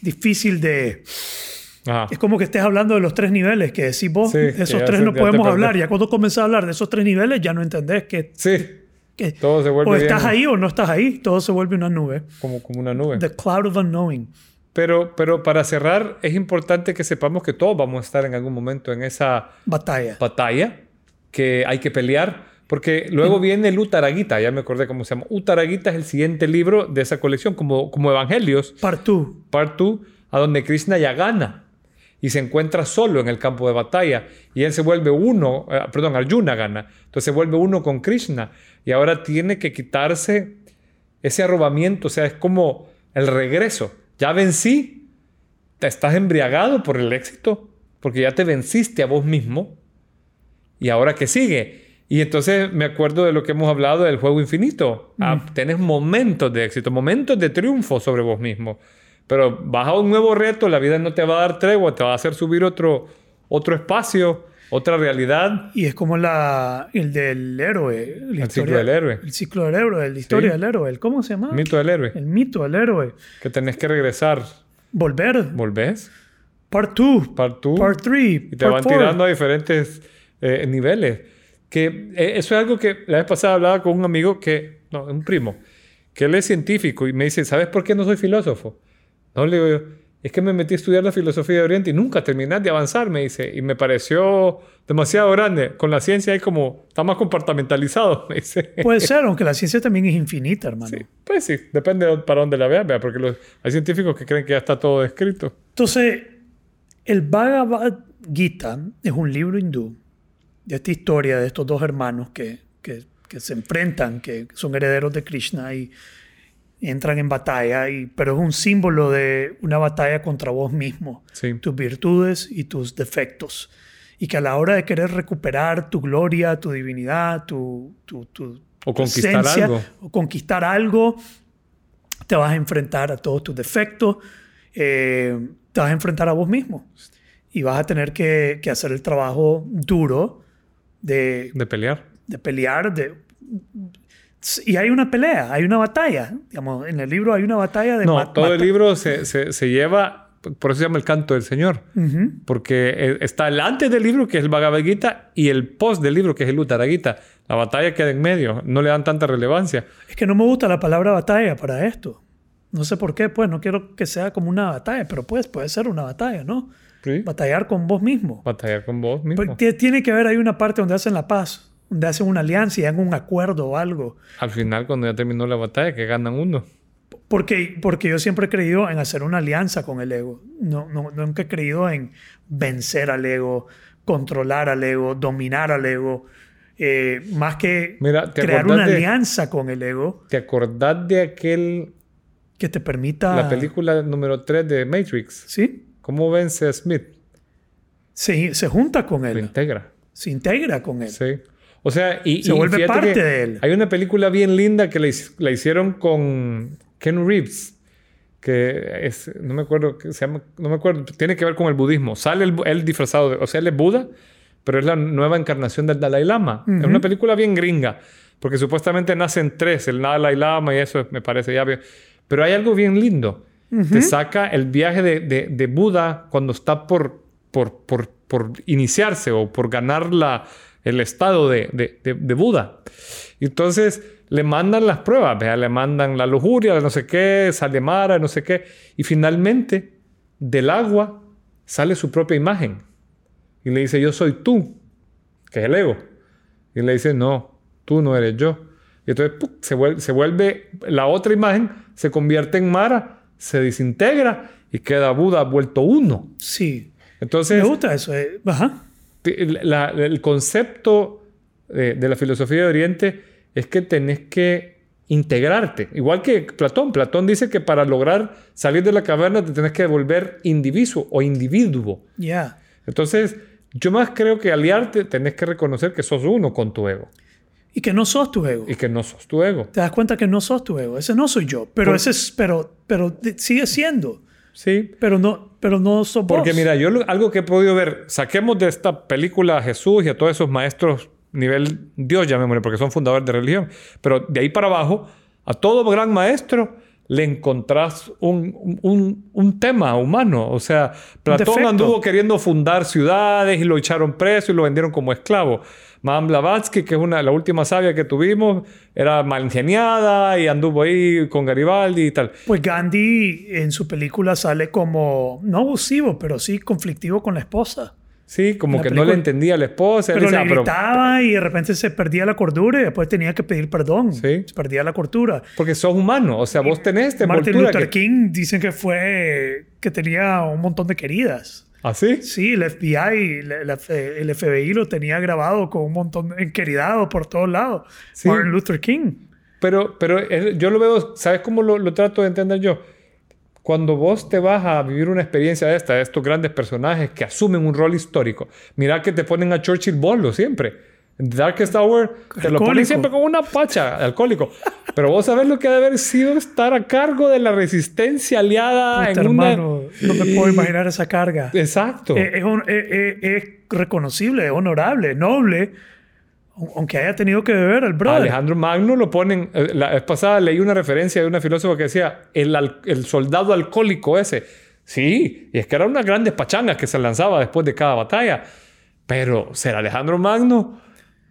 difícil de... Ajá. Es como que estés hablando de los tres niveles que decís vos, Sí, esos tres se- no podemos hablar. Ya cuando comienzas a hablar de esos tres niveles ya no entendés que, Sí, que todo se vuelve o estás bien ahí o no estás ahí, todo se vuelve una nube. como, como una nube. The cloud of unknowing. Pero, pero para cerrar, es importante que sepamos que todos vamos a estar en algún momento en esa Batalla. batalla que hay que pelear. Porque luego viene el Uttaragita, ya me acordé cómo se llama. Uttaragita es el siguiente libro de esa colección, como, como Evangelios, Partú. Part 2, a donde Krishna ya gana y se encuentra solo en el campo de batalla. Y él se vuelve uno, eh, perdón, Arjuna gana. Entonces se vuelve uno con Krishna. Y ahora tiene que quitarse ese arrobamiento, o sea, es como el regreso. Ya vencí, te estás embriagado por el éxito, porque ya te venciste a vos mismo. ¿Y ahora qué sigue? Y entonces me acuerdo de lo que hemos hablado del juego infinito. Ah, tenés momentos de éxito, momentos de triunfo sobre vos mismo. Pero vas a un nuevo reto, la vida no te va a dar tregua, te va a hacer subir otro, otro espacio, otra realidad. Y es como la, el del héroe. la El ciclo del héroe. El ciclo del héroe, la historia Sí. del héroe. el- ¿Cómo se llama? Mito del héroe. El mito del héroe. Que tenés que regresar. Volver. ¿Volvés? Part 2. Part 2. Part 3. Y te van tirando a diferentes eh, niveles. Que eh, eso es algo que la vez pasada hablaba con un amigo que, no, un primo, que él es científico y me dice, ¿sabes por qué no soy filósofo? No, le digo yo, es que me metí a estudiar la filosofía de Oriente y nunca terminás de avanzar, me dice, y me pareció demasiado grande. Con la ciencia hay como, está más compartamentalizado, me dice. Puede ser, aunque la ciencia también es infinita, hermano. Sí, pues sí, depende de para dónde la veas, vea, porque los- hay científicos que creen que ya está todo escrito. Entonces, el Bhagavad Gita es un libro hindú de esta historia de estos dos hermanos que, que, que se enfrentan, que son herederos de Krishna y entran en batalla, y, pero es un símbolo de una batalla contra vos mismo, Sí. tus virtudes y tus defectos. Y que a la hora de querer recuperar tu gloria, tu divinidad, tu, tu, tu O conquistar esencia, algo. o conquistar algo, te vas a enfrentar a todos tus defectos eh, te vas a enfrentar a vos mismo. Y vas a tener que, que hacer el trabajo duro de, De pelear. de pelear. De, y hay una pelea, hay una batalla. Digamos, en el libro hay una batalla de No, todo el libro se, se, se lleva, por eso se llama el canto del Señor. Ujú. Porque eh, está el antes del libro, que es el Bhagavad Gita, y el post del libro, que es el Uttara Gita. La batalla queda en medio, no le dan tanta relevancia. Es que no me gusta la palabra batalla para esto. No sé por qué, pues no quiero que sea como una batalla, pero pues puede ser una batalla, ¿no? ¿Sí? Batallar con vos mismo. Batallar con vos mismo. Porque tiene que haber ahí una parte donde hacen la paz, donde hacen una alianza y hagan un acuerdo o algo. Al final, cuando ya terminó la batalla, que ganan uno. Porque, porque yo siempre he creído en hacer una alianza con el ego. No, no, nunca he creído en vencer al ego, controlar al ego, dominar al ego. Eh, más que Mira, ¿te crear una de- alianza con el ego ¿Te acordás de aquel, que te permita... la película número 3 de Matrix? Sí, ¿Cómo vence a Smith? se, se junta con él, integra. se integra con él. Sí. O sea, y, Se y vuelve parte de él. Hay una película bien linda que la, hic- la hicieron con Ken Reeves, que es, no me acuerdo, que se llama, no me acuerdo, tiene que ver con el budismo. Sale el, él disfrazado, de, o sea, él es Buda, pero es la nueva encarnación del Dalai Lama. Es una película bien gringa, porque supuestamente nacen tres, el Dalai Lama y eso me parece ya bien. Pero hay algo bien lindo. Te saca el viaje de, de- de Buda cuando está por, por, por, por iniciarse o por ganar la, el estado de, de, Buda. Y entonces le mandan las pruebas, ¿vea? le mandan la lujuria, no sé qué, sale Mara, no sé qué. Y finalmente, del agua sale su propia imagen. Y le dice, yo soy tú, que es el ego. Y le dice, no, tú no eres yo. Y entonces se, vuelve, se vuelve la otra imagen, se convierte en Mara, se desintegra y queda Buda vuelto uno. Sí, Entonces, me gusta eso. eh, Ajá. la- el concepto de, de la filosofía de Oriente es que tenés que integrarte. Igual que Platón. Platón dice que para lograr salir de la caverna te tenés que volver individuo o individuo. Ya. Entonces, yo más creo que aliarte tenés que reconocer que sos uno con tu ego Y que no sos tu ego. y que no sos tu ego. Te das cuenta que no sos tu ego. Ese no soy yo. Pero Por- ese es, pero, pero sigue siendo. Sí. Pero no, pero no sos vos. Porque mira, yo lo- algo que he podido ver, saquemos de esta película a Jesús y a todos esos maestros nivel Dios, llamémosle, porque son fundadores de religión, pero de ahí para abajo, a todo gran maestro le encontrás un, un- un tema humano. O sea, Platón defecto. anduvo queriendo fundar ciudades y lo echaron preso y lo vendieron como esclavo. Madame Blavatsky, que es una, la última sabia que tuvimos, era mal ingeniada y anduvo ahí con Garibaldi y tal. Pues Gandhi en su película sale como, no abusivo, pero sí conflictivo con la esposa. Sí, como La que no le película- entendía a la esposa. Pero decía, le "Ah, pero- gritaba y de repente se perdía la cordura y después tenía que pedir perdón. Sí. Se perdía la cordura. Porque sos humano, o sea, vos tenés esta Martin Luther que... King dicen que fue que tenía un montón de queridas. ¿Así? Sí, el FBI, el FBI lo tenía grabado con un montón de enqueridado por todos lados. Sí. Martin Luther King. Pero, pero yo lo veo, ¿sabes cómo lo, lo trato de entender yo? Cuando vos te vas a vivir una experiencia de esta, de estos grandes personajes que asumen un rol histórico, mira que te ponen a Churchill bolo siempre. Darkest Hour te lo ponen siempre como una pacha, alcohólico. Pero vos sabés lo que ha de haber sido estar a cargo de la resistencia aliada Puta, en una... hermano, no me puedo imaginar esa carga. Exacto. Eh, es, eh, eh, es reconocible, es honorable, noble, au- aunque haya tenido que beber el brother. Alejandro Magno lo ponen. La vez pasada leí una referencia de una filósofa que decía: el, al- el soldado alcohólico ese. Sí, y es que eran unas grandes pachangas que se lanzaba después de cada batalla. Pero ser Alejandro Magno,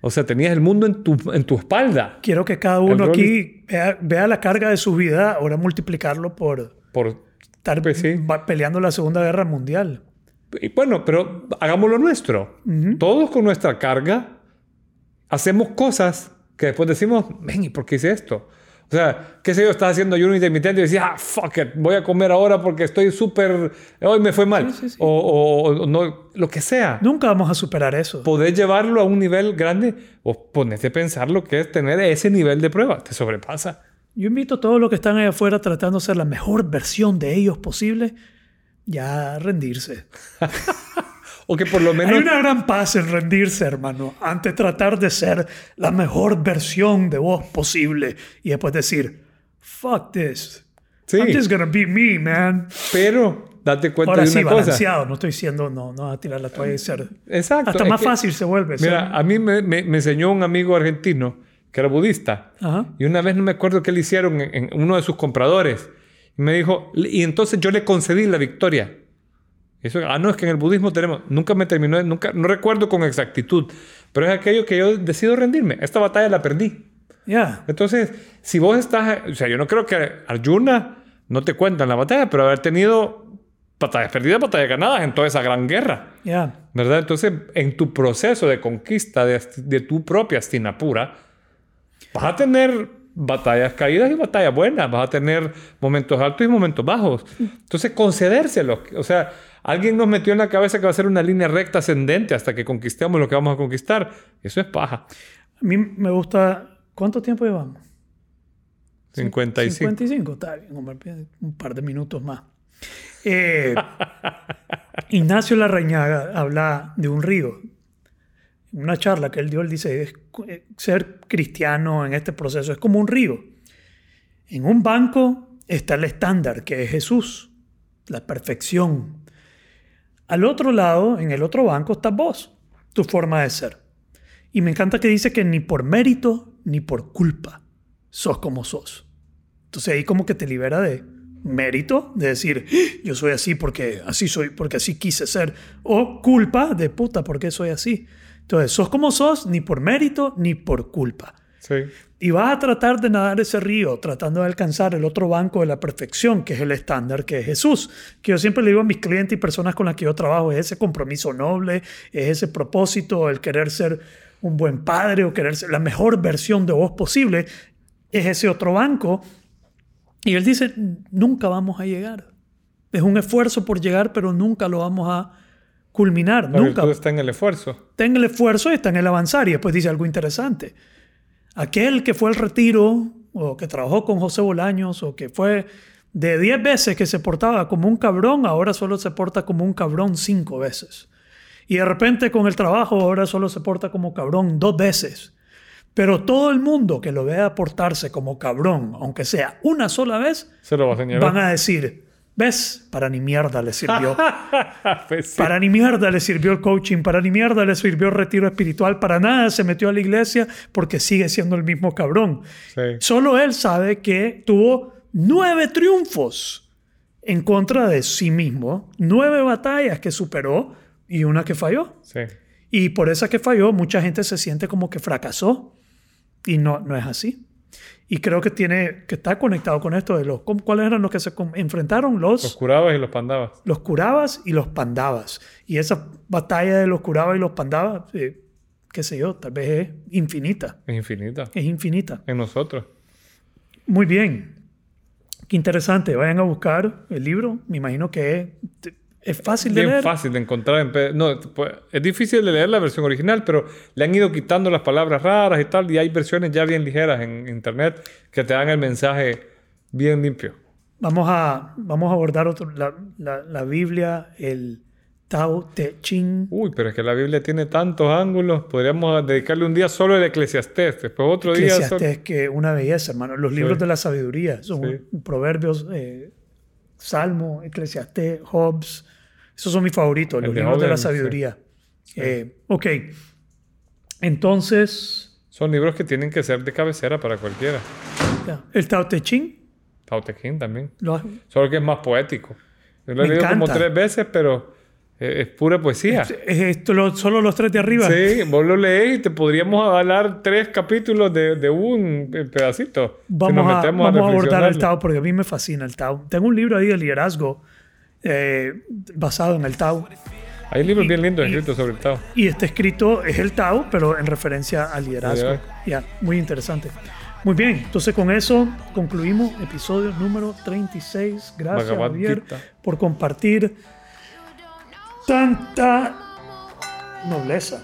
o sea, tenías el mundo en tu, en tu espalda. Quiero que cada uno aquí vea, vea la carga de su vida, ahora multiplicarlo por Por, estar Pues sí. peleando la Segunda Guerra Mundial. y bueno, pero hagámoslo nuestro. Todos con nuestra carga hacemos cosas que después decimos, ven, ¿y por qué hice esto? O sea, qué sé yo, estás haciendo ayuno intermitente y decías, ah, fuck it, voy a comer ahora porque estoy súper, hoy me fue mal. Sí, sí, sí. O, o- o no, lo que sea. Nunca vamos a superar eso. Podés llevarlo a un nivel grande o ponerte a pensar lo que es tener ese nivel de prueba. Te sobrepasa. Yo invito a todos los que están ahí afuera tratando de ser la mejor versión de ellos posible, ya a rendirse. O que por lo menos... Hay una gran paz en rendirse, hermano, ante tratar de ser la mejor versión de vos posible y después decir, fuck this. Sí. I'm just gonna be me, man. Pero date cuenta Ahora de sí, una cosa. balanceado. No estoy diciendo, no, no a tirar la toalla y ser... Exacto. Hasta más que- fácil se vuelve. Mira, a mí me, me- me enseñó un amigo argentino que era budista. Ajá. Y una vez no me acuerdo qué le hicieron en, en uno de sus compradores. Y me dijo, y entonces yo le concedí la victoria. Eso, ah, no, es que en el budismo tenemos, nunca me terminó, nunca, no recuerdo con exactitud, pero es aquello que yo decido rendirme. Esta batalla la perdí. Ya. Entonces, si vos estás, o sea, yo no creo que Arjuna no te cuenta en la batalla, pero haber tenido batallas perdidas, batallas ganadas en toda esa gran guerra. Ya. ¿Verdad? Entonces, en tu proceso de conquista de, de tu propia Astinapura, vas a tener batallas caídas y batallas buenas, vas a tener momentos altos y momentos bajos. Entonces, concedérselos. O sea, alguien nos metió en la cabeza que va a ser una línea recta ascendente hasta que conquistemos lo que vamos a conquistar. Eso es paja. A mí me gusta... ¿Cuánto tiempo llevamos? 55. 55, está bien, hombre, un par de minutos más. Eh, Ignacio Larrañaga habla de un río. En una charla que él dio, él dice, es- eh, ser cristiano en este proceso es como un río. En un banco está el estándar, que es Jesús, la perfección. Al otro lado, en el otro banco, estás vos, tu forma de ser. Y me encanta que dice que ni por mérito ni por culpa sos como sos. Entonces ahí como que te libera de mérito, de decir, "Ah, yo soy así porque así soy, porque así quise ser. O culpa de puta, porque soy así. Entonces, sos como sos, ni por mérito ni por culpa. Sí. Y vas a tratar de nadar ese río, tratando de alcanzar el otro banco de la perfección, que es el estándar, que es Jesús. Que yo siempre le digo a mis clientes y personas con las que yo trabajo, es ese compromiso noble, es ese propósito, el querer ser un buen padre o querer ser la mejor versión de vos posible, es ese otro banco. Y él dice, nunca vamos a llegar. Es un esfuerzo por llegar, pero nunca lo vamos a culminar. La nunca. está en el esfuerzo. Está en el esfuerzo y está en el avanzar. Y después dice algo interesante. Aquel que fue al retiro o que trabajó con José Bolaños o que fue de 10 veces que se portaba como un cabrón, ahora solo se porta como un cabrón 5 veces. Y de repente con el trabajo ahora solo se porta como cabrón dos veces. Pero todo el mundo que lo vea portarse como cabrón, aunque sea una sola vez, Se lo va a señalar. van a decir, ¿ves? Para ni mierda le sirvió. Pues sí. Para ni mierda le sirvió el coaching, para ni mierda le sirvió el retiro espiritual, para nada se metió a la iglesia porque sigue siendo el mismo cabrón. Sí. Solo él sabe que tuvo nueve triunfos en contra de sí mismo, nueve batallas que superó y una que falló. Sí. Y por esa que falló, mucha gente se siente como que fracasó y no, no es así. Y creo que tiene que estar conectado con esto de los ¿cómo- cuáles eran los que se enfrentaron los Los curabas y los pandabas. los curabas y los pandavas. Y esa batalla de los curabas y los pandavas, eh, qué sé yo, tal vez es infinita. Es infinita. Es infinita. En nosotros. Muy bien. Qué interesante. Vayan a buscar el libro. Me imagino que es, fácil de Bien leer. fácil de encontrar. En no, pues, es difícil de leer la versión original, pero le han ido quitando las palabras raras y tal. Y hay versiones ya bien ligeras en internet que te dan el mensaje bien limpio. Vamos a, vamos a abordar otro, la, la- la Biblia, el Tao Te Ching. Uy, pero es que la Biblia tiene tantos ángulos. Podríamos dedicarle un día solo al Eclesiastés. Después otro día solo... Eclesiastés, que una belleza, hermano. Los libros Sí. de la sabiduría. Son Sí. proverbios, eh, Salmo, Eclesiastés, Hobbes. Esos son mis favoritos, los de libros de la Hobbes, sí. sabiduría. Eh, ok. Entonces, Son libros que tienen que ser de cabecera para cualquiera. el Tao Te Ching. Tao Te Ching también. lo- Solo que es más poético. Yo lo he leído como tres veces, pero es pura poesía. es esto, lo- solo los tres de arriba. Sí, vos lo lees y te podríamos hablar tres capítulos de, de un pedacito. si Vamos, nos a, vamos a abordar el. Tao porque a mí me fascina el Tao. Tengo un libro ahí de liderazgo eh, basado en el Tao. Hay libros bien lindos escritos sobre el Tao. Y este escrito es el Tao, pero en referencia al liderazgo. Ya, muy interesante. Muy bien, entonces con eso concluimos episodio número 36. Gracias, Javier, por compartir tanta nobleza.